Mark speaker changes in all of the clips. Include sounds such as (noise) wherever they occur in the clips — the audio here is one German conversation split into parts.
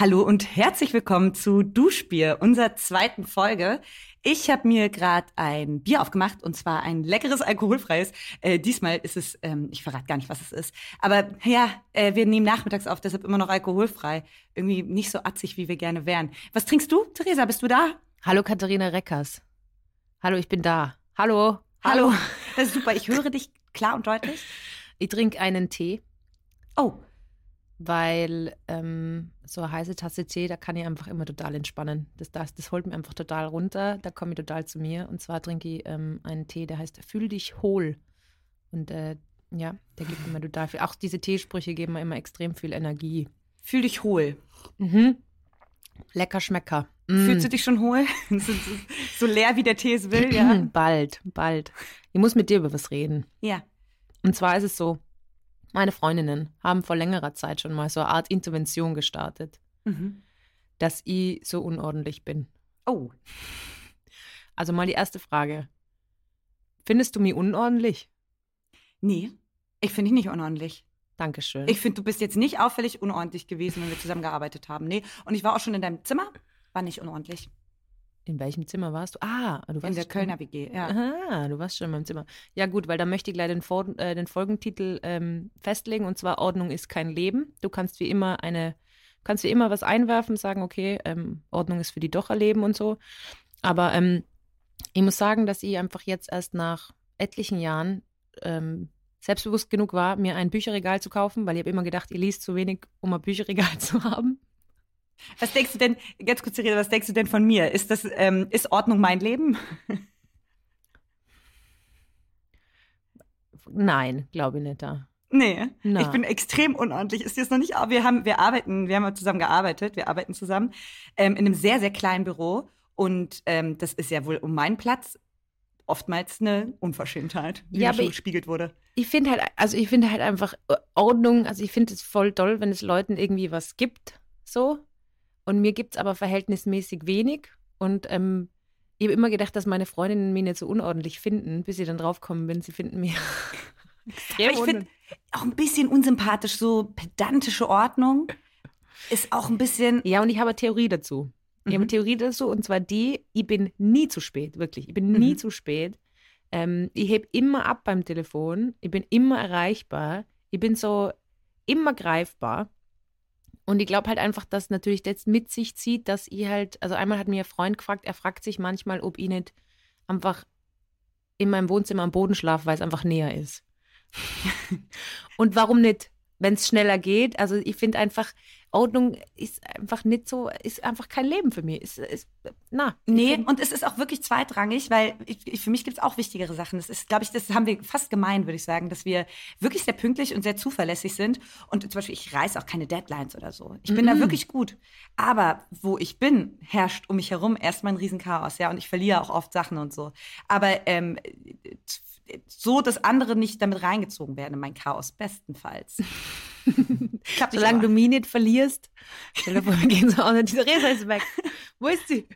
Speaker 1: Hallo und herzlich willkommen zu Duschbier, unserer zweiten Folge. Ich habe mir gerade ein Bier aufgemacht und zwar ein leckeres alkoholfreies. Äh, diesmal ist es, ähm, ich verrate gar nicht, was es ist. Aber ja, äh, wir nehmen nachmittags auf, deshalb immer noch alkoholfrei. Irgendwie nicht so atzig, wie wir gerne wären. Was trinkst du, Theresa? Bist du da?
Speaker 2: Hallo Katharina Reckers. Hallo, ich bin da. Hallo.
Speaker 1: Hallo. Das ist super. Ich höre dich klar und deutlich.
Speaker 2: Ich trinke einen Tee.
Speaker 1: Oh,
Speaker 2: weil ähm, so eine heiße Tasse Tee, da kann ich einfach immer total entspannen. Das, das, das holt mir einfach total runter, da komme ich total zu mir. Und zwar trinke ich ähm, einen Tee, der heißt Fühl dich hohl. Und äh, ja, der gibt mir total viel. Auch diese Teesprüche geben mir immer extrem viel Energie.
Speaker 1: fühl dich hohl.
Speaker 2: Mhm. Lecker Schmecker. Mm.
Speaker 1: Fühlst du dich schon hohl? (laughs) so, so leer, wie der Tee es will, ja? (clears throat)
Speaker 2: Bald, bald. Ich muss mit dir über was reden.
Speaker 1: Ja.
Speaker 2: Und zwar ist es so, meine Freundinnen haben vor längerer Zeit schon mal so eine Art Intervention gestartet,
Speaker 1: Mhm.
Speaker 2: dass ich so unordentlich bin.
Speaker 1: Oh,
Speaker 2: Also mal die erste Frage. Findest du mich unordentlich?
Speaker 1: nee. Ich finde dich nicht unordentlich.
Speaker 2: Dankeschön.
Speaker 1: Ich finde, du bist jetzt nicht auffällig unordentlich gewesen, wenn wir zusammengearbeitet haben. Nee. Und ich war auch schon in deinem Zimmer, war nicht unordentlich.
Speaker 2: In welchem Zimmer warst du? Ah, du warst
Speaker 1: In der
Speaker 2: schon-
Speaker 1: Kölner WG, ja.
Speaker 2: Aha, du warst schon in meinem Zimmer. Ja gut, weil da möchte ich gleich den, Vor äh, den Folgentitel ähm, festlegen und zwar Ordnung ist kein Leben. Du kannst wie immer eine, kannst wie immer was einwerfen, sagen, okay, ähm, Ordnung ist für die doch erleben und so. Aber ähm, ich muss sagen, dass ich einfach jetzt erst nach etlichen Jahren ähm, selbstbewusst genug war, mir ein Bücherregal zu kaufen, weil ich habe immer gedacht, ihr liest zu wenig, um ein Bücherregal (laughs) zu haben.
Speaker 1: Was denkst du denn, ganz kurz, Theresa, was denkst du denn von mir? Ist das, ähm, ist Ordnung mein Leben? (laughs)
Speaker 2: Nein, glaube ich nicht da.
Speaker 1: Nee,
Speaker 2: Na.
Speaker 1: ich bin extrem unordentlich. Ist dir das noch nicht? Wir haben, wir arbeiten, wir haben zusammen gearbeitet, wir arbeiten zusammen ähm, in einem sehr, sehr kleinen Büro. Und ähm, das ist ja wohl um meinen Platz oftmals eine Unverschämtheit, wie
Speaker 2: Ja,
Speaker 1: schon gespiegelt wurde.
Speaker 2: Ich finde halt, also ich finde halt einfach äh, Ordnung, also ich finde es voll toll, wenn es Leuten irgendwie was gibt, so. Und mir gibt es aber verhältnismäßig wenig. Und ähm, ich habe immer gedacht, dass meine Freundinnen mich nicht so unordentlich finden, bis sie dann draufkommen bin, sie finden mich. (laughs)
Speaker 1: Aber ich finde auch ein bisschen unsympathisch, so pedantische Ordnung ist auch ein bisschen.
Speaker 2: Ja, und ich habe eine Theorie dazu. Ich habe eine
Speaker 1: Mhm.
Speaker 2: Theorie dazu, und zwar die, ich bin nie zu spät, wirklich. Ich bin nie
Speaker 1: Mhm.
Speaker 2: zu spät. Ähm, ich heb immer ab beim Telefon, ich bin immer erreichbar, ich bin so immer greifbar. Und ich glaube halt einfach, dass natürlich das mit sich zieht, dass ich halt, also einmal hat mir ein Freund gefragt, er fragt sich manchmal, ob ich nicht einfach in meinem Wohnzimmer am Boden schlafe, weil es einfach näher ist. (laughs) Und warum nicht, wenn es schneller geht? Also ich finde einfach, Ordnung ist einfach nicht so, ist einfach kein Leben für mich. Ist, ist, na,
Speaker 1: Nee,
Speaker 2: find-
Speaker 1: und es ist auch wirklich zweitrangig, weil ich, ich, für mich gibt es auch wichtigere Sachen. Das ist, glaube ich, das haben wir fast gemein, würde ich sagen, dass wir wirklich sehr pünktlich und sehr zuverlässig sind. Und zum Beispiel, ich reiße auch keine Deadlines oder so. Ich bin da
Speaker 2: Mhm.
Speaker 1: wirklich gut. Aber wo ich bin, herrscht um mich herum erstmal ein Riesenchaos, ja. Und ich verliere auch oft Sachen und so. Aber ähm, so, dass andere nicht damit reingezogen werden in mein Chaos, bestenfalls. (laughs)
Speaker 2: Solange du mich nicht verlierst, stell dir vor, wir gehen so aus und die Theresa ist weg. Wo ist sie?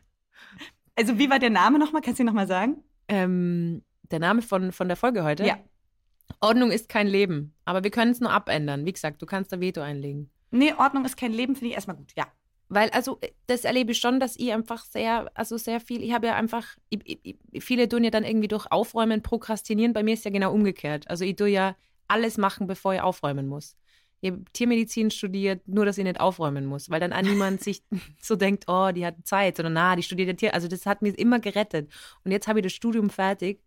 Speaker 1: Also, wie war der Name nochmal? Kannst du ihn nochmal sagen?
Speaker 2: Ähm, der Name von, von der Folge heute?
Speaker 1: Ja.
Speaker 2: Ordnung ist kein Leben. Aber wir können es nur abändern. Wie gesagt, du kannst da Veto einlegen.
Speaker 1: Nee, Ordnung ist kein Leben, finde ich erstmal gut, ja.
Speaker 2: Weil, also, das erlebe ich schon, dass ich einfach sehr, also sehr viel, ich habe ja einfach, ich, ich- viele tun ja dann irgendwie durch Aufräumen prokrastinieren. Bei mir ist ja genau umgekehrt. Also, ich tue ja alles machen, bevor ich aufräumen muss. Habe Tiermedizin studiert, nur dass ich nicht aufräumen muss, weil dann auch niemand sich (laughs) so denkt, oh, die hat Zeit, sondern na, die studiert ja Tier. Also, das hat mich immer gerettet. Und jetzt habe ich das Studium fertig.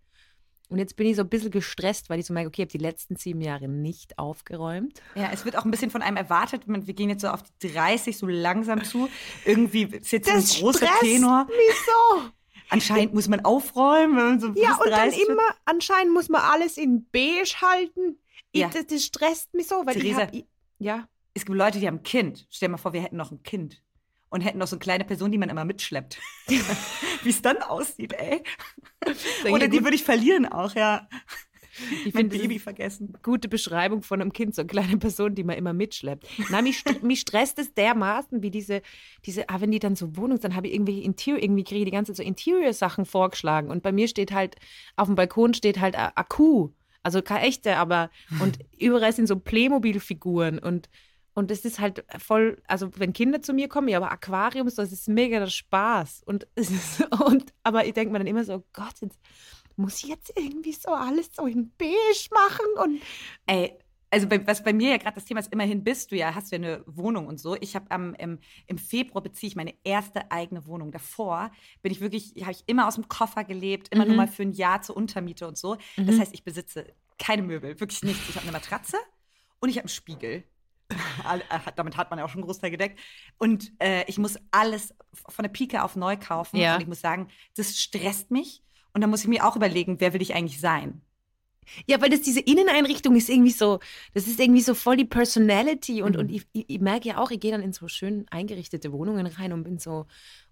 Speaker 2: Und jetzt bin ich so ein bisschen gestresst, weil ich so merke, okay, ich habe die letzten sieben Jahre nicht aufgeräumt.
Speaker 1: Ja, es wird auch ein bisschen von einem erwartet. Wir gehen jetzt so auf die 30 so langsam zu. Irgendwie ist jetzt so ein großer Tenor.
Speaker 2: Wieso?
Speaker 1: Anscheinend muss man aufräumen. Wenn man so
Speaker 2: Ja, und dann
Speaker 1: 30 wird.
Speaker 2: immer, anscheinend muss man alles in beige halten. Ich,
Speaker 1: Ja.
Speaker 2: das, das stresst mich so, weil
Speaker 1: Theresa.
Speaker 2: ich hab, ich, ja.
Speaker 1: Es gibt Leute, die haben ein Kind. Stell dir mal vor, wir hätten noch ein Kind. Und hätten noch so eine kleine Person, die man immer mitschleppt. (laughs) Wie es dann aussieht, ey. (laughs) Oder die würde ich verlieren auch, ja.
Speaker 2: ich
Speaker 1: Mein
Speaker 2: finde,
Speaker 1: Baby vergessen.
Speaker 2: gute Beschreibung von einem Kind, so eine kleine Person, die man immer mitschleppt. Na, mich, st- mich stresst es dermaßen, wie diese, diese, ah, wenn die dann so Wohnung, dann habe ich irgendwelche Interior, irgendwie kriege ich die ganze Zeit so Interior-Sachen vorgeschlagen. Und bei mir steht halt, auf dem Balkon steht halt Akku. Also keine echte, aber, und (laughs) überall sind so Playmobil-Figuren und, Und es ist halt voll, also wenn Kinder zu mir kommen, ja, aber Aquarium, das ist mega der Spaß. Und, (laughs) es ist, und aber ich denke mir dann immer so, Gott, jetzt muss ich jetzt irgendwie so alles so in beige machen und
Speaker 1: Ey, also bei, was bei mir ja gerade das Thema ist, immerhin bist du ja, hast du ja eine Wohnung und so. Ich habe am im, im Februar beziehe ich meine erste eigene Wohnung. Davor bin ich wirklich, habe ich immer aus dem Koffer gelebt, immer
Speaker 2: Mhm.
Speaker 1: nur mal für ein Jahr zur Untermiete und so. Das
Speaker 2: Mhm.
Speaker 1: heißt, ich besitze keine Möbel, wirklich nichts. Ich habe eine Matratze und ich habe einen Spiegel. (laughs) Äh, Damit hat man ja auch schon einen Großteil gedeckt. Und äh, ich muss alles von der Pike auf neu kaufen.
Speaker 2: Ja.
Speaker 1: Und ich muss sagen, das stresst mich. Und dann muss ich mir auch überlegen, wer will ich eigentlich sein?
Speaker 2: Ja, weil das diese Inneneinrichtung ist irgendwie so, das ist irgendwie so voll die Personality und,
Speaker 1: Mhm.
Speaker 2: und ich, ich, ich merke ja auch, ich gehe dann in so schön eingerichtete Wohnungen rein und bin so,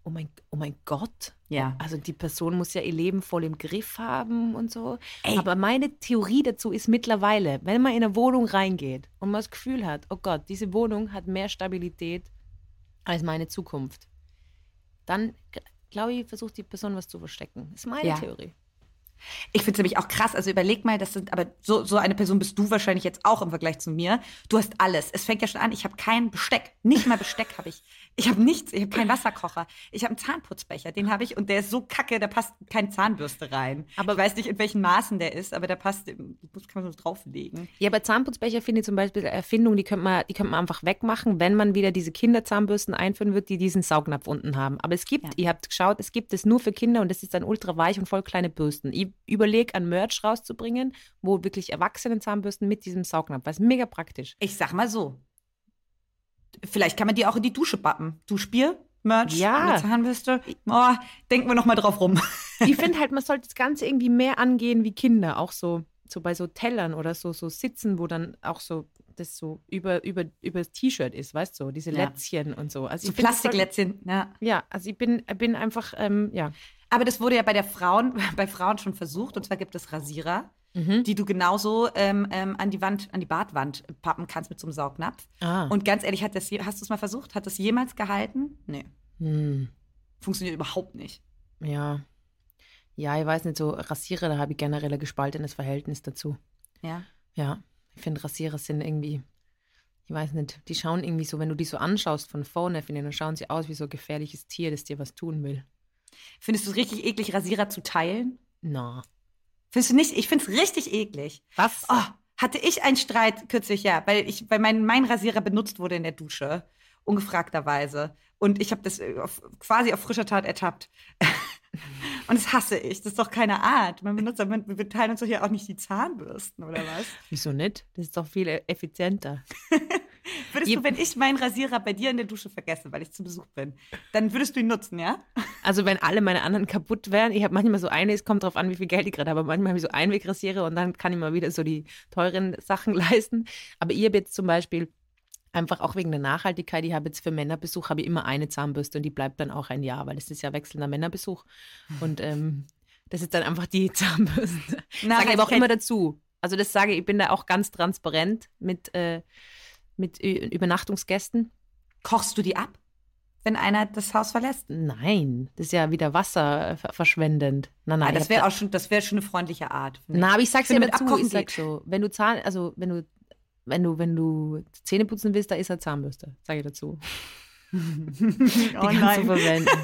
Speaker 2: oh mein, oh mein Gott.
Speaker 1: Ja.
Speaker 2: Also die Person muss ja ihr Leben voll im Griff haben und so.
Speaker 1: Ey.
Speaker 2: Aber meine Theorie dazu ist mittlerweile, wenn man in eine Wohnung reingeht und man das Gefühl hat, oh Gott, diese Wohnung hat mehr Stabilität als meine Zukunft, dann glaube ich, versucht die Person was zu verstecken. Das ist meine
Speaker 1: Ja.
Speaker 2: Theorie.
Speaker 1: Ich finde es nämlich auch krass. Also überleg mal, das sind, aber so, so eine Person bist du wahrscheinlich jetzt auch im Vergleich zu mir. Du hast alles. Es fängt ja schon an, ich habe kein Besteck. Nicht mal Besteck habe ich. Ich habe nichts. Ich habe keinen Wasserkocher. Ich habe einen Zahnputzbecher. Den habe ich und der ist so kacke, da passt keine Zahnbürste rein.
Speaker 2: Aber-
Speaker 1: ich weiß nicht, in welchen Maßen der ist, aber da passt, das kann man so drauflegen.
Speaker 2: Ja, bei Zahnputzbecher finde ich zum Beispiel Erfindung, die könnte man, die könnte man einfach wegmachen, wenn man wieder diese Kinderzahnbürsten einführen wird, die diesen Saugnapf unten haben. Aber es gibt,
Speaker 1: Ja.
Speaker 2: ihr habt geschaut, es gibt es nur für Kinder und es ist dann ultra weich und voll kleine Bürsten. Ich überlege, ein Merch rauszubringen, wo wirklich Erwachsenen-Zahnbürsten mit diesem Saugnapf, weil es mega praktisch.
Speaker 1: Ich sag mal so. Vielleicht kann man die auch in die Dusche bappen. Duschbier, Merch,
Speaker 2: Ja.
Speaker 1: Zahnbürste. Oh, denken wir noch mal drauf rum.
Speaker 2: Ich (laughs) finde halt, man sollte das Ganze irgendwie mehr angehen wie Kinder, auch so, so bei so Tellern oder so, so Sitzen, wo dann auch so das so über, über, über das T-Shirt ist, weißt du, diese
Speaker 1: Ja.
Speaker 2: Lätzchen und so. Also
Speaker 1: So Plastiklätzchen. Ja.
Speaker 2: Ja, also ich bin, bin einfach, ähm, ja.
Speaker 1: Aber das wurde ja bei der Frauen, (laughs) bei Frauen schon versucht. Und zwar gibt es Rasierer,
Speaker 2: Mhm.
Speaker 1: die du genauso ähm, ähm, an die Wand, an die Badwand pappen kannst mit so einem Saugnapf.
Speaker 2: Ah.
Speaker 1: Und ganz ehrlich, hat das, je- hast du es mal versucht? Hat das jemals gehalten? Nee.
Speaker 2: Hm.
Speaker 1: Funktioniert überhaupt nicht.
Speaker 2: Ja. Ja, ich weiß nicht, so Rasierer, da habe ich generell ein gespaltenes Verhältnis dazu.
Speaker 1: Ja.
Speaker 2: Ja, ich finde Rasierer sind irgendwie, ich weiß nicht, die schauen irgendwie so, wenn du die so anschaust von vorne, finde ich, dann schauen sie aus wie so ein gefährliches Tier, das dir was tun will.
Speaker 1: Findest du es richtig eklig, Rasierer zu teilen?
Speaker 2: Na.
Speaker 1: Findest du nicht? Ich finde es richtig eklig.
Speaker 2: Was?
Speaker 1: Oh, hatte ich einen Streit kürzlich, ja, weil ich, weil mein, mein Rasierer benutzt wurde in der Dusche, ungefragterweise. Und ich habe das äh, auf, quasi auf frischer Tat ertappt. (laughs) Und das hasse ich. Das ist doch keine Art. Man benutzt, man, wir teilen uns doch hier auch nicht die Zahnbürsten, oder was?
Speaker 2: Wieso nicht? Das ist doch viel e- effizienter. (laughs)
Speaker 1: Würdest
Speaker 2: Ihr-
Speaker 1: du, wenn ich meinen Rasierer bei dir in der Dusche vergesse, weil ich zu Besuch bin, dann würdest du ihn nutzen, ja? (laughs)
Speaker 2: Also wenn alle meine anderen kaputt wären, ich habe manchmal so eine, es kommt drauf an, wie viel Geld ich gerade habe, aber manchmal habe ich so Einwegrasierer und dann kann ich mal wieder so die teuren Sachen leisten. Aber ich habe jetzt zum Beispiel einfach auch wegen der Nachhaltigkeit, ich habe jetzt für Männerbesuch habe ich immer eine Zahnbürste und die bleibt dann auch ein Jahr, weil es ist ja wechselnder Männerbesuch. Und ähm, das ist dann einfach die (laughs) Zahnbürste. Sage ich aber auch immer dazu. Also das sage ich, ich bin da auch ganz transparent mit, äh, mit Übernachtungsgästen.
Speaker 1: Kochst du die ab, wenn einer das Haus verlässt?
Speaker 2: Nein, das ist ja wieder Wasser äh, ver- verschwendend. Nein, nein,
Speaker 1: Ah,
Speaker 2: ich
Speaker 1: das wäre auch schon, das wäre schon eine freundliche Art.
Speaker 2: Na, aber ich sag's
Speaker 1: Ich
Speaker 2: dir
Speaker 1: finde,
Speaker 2: dazu, ich sag so, wenn du Zahn, also wenn du, wenn du, wenn du Zähne putzen willst, da ist eine Zahnbürste, sage ich dazu. (laughs) Die
Speaker 1: oh
Speaker 2: kannst du
Speaker 1: nein.
Speaker 2: verwenden. (laughs)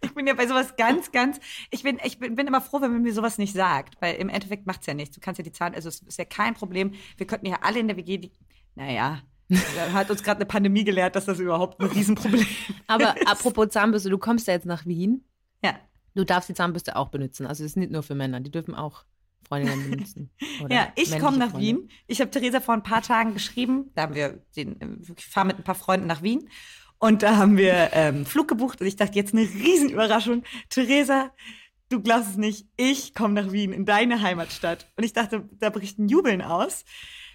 Speaker 1: Ich bin ja bei sowas ganz, ganz. Ich bin, ich bin, bin immer froh, wenn man mir sowas nicht sagt, weil im Endeffekt macht's ja nichts. Du kannst ja die Zahlen, also es ist ja kein Problem. Wir könnten ja alle in der WG, die, naja, da (laughs) hat uns gerade eine Pandemie gelehrt, dass das überhaupt ein Riesenproblem
Speaker 2: Aber
Speaker 1: ist.
Speaker 2: apropos Zahnbürste, du kommst ja jetzt nach Wien.
Speaker 1: Ja.
Speaker 2: Du darfst die Zahnbürste auch benutzen. Also es ist nicht nur für Männer, die dürfen auch Freundinnen benutzen. (laughs)
Speaker 1: Ja, ich komme nach
Speaker 2: Freunde.
Speaker 1: Wien. Ich habe Theresa vor ein paar Tagen geschrieben. Da haben wir den, äh, ich fahre mit ein paar Freunden nach Wien. Und da haben wir ähm, Flug gebucht und ich dachte, jetzt eine Riesenüberraschung. Theresa, du glaubst es nicht, ich komme nach Wien, in deine Heimatstadt. Und ich dachte, da bricht ein Jubeln aus.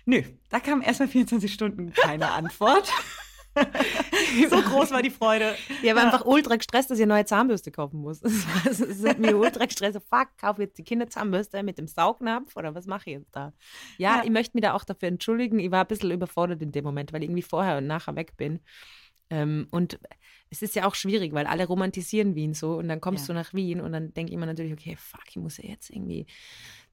Speaker 1: Nö, da kam erstmal 24 Stunden keine Antwort. (laughs) (laughs) so groß war die Freude.
Speaker 2: Ich habe einfach ultra gestresst, dass ich eine neue Zahnbürste kaufen muss. (laughs) Es hat mir ultra gestresst. Fuck, kaufe jetzt die Kinderzahnbürste mit dem Saugnapf oder was mache ich jetzt da? Ja,
Speaker 1: Ja.
Speaker 2: ich möchte mich da auch dafür entschuldigen. Ich war ein bisschen überfordert in dem Moment, weil ich irgendwie vorher und nachher weg bin. Ähm, und es ist ja auch schwierig, weil alle romantisieren Wien so und dann kommst
Speaker 1: Ja.
Speaker 2: du nach Wien und dann denke ich mir natürlich, okay, fuck, ich muss ja jetzt irgendwie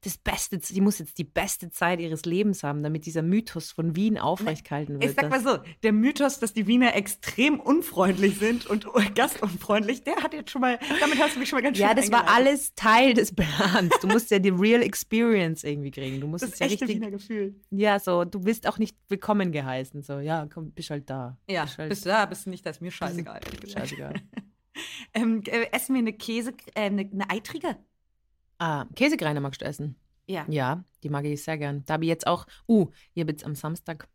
Speaker 2: das Beste, die muss jetzt die beste Zeit ihres Lebens haben, damit dieser Mythos von Wien aufrechtgehalten wird.
Speaker 1: Ich sag mal so, der Mythos, dass die Wiener extrem unfreundlich sind und (laughs) gastunfreundlich, der hat jetzt schon mal, damit hast du mich schon mal ganz schön
Speaker 2: ja, das war alles Teil des Plans. Du musst ja die Real Experience irgendwie kriegen. Du musst
Speaker 1: Das
Speaker 2: es ja
Speaker 1: echte
Speaker 2: richtig,
Speaker 1: Wiener Gefühl.
Speaker 2: ja, so, du bist auch nicht willkommen geheißen. So, ja, komm, bist halt da.
Speaker 1: Ja,
Speaker 2: Bist halt,
Speaker 1: bist du da, bist du nicht, das ist mir scheißegal.
Speaker 2: scheißegal. (laughs)
Speaker 1: Ähm, äh, essen wir eine Käse, äh, eine, eine Eitrige?
Speaker 2: Ah, Käsekreiner magst du essen?
Speaker 1: Ja.
Speaker 2: Ja, die mag ich sehr gern. Da habe ich jetzt auch, uh, ich habe jetzt am Samstag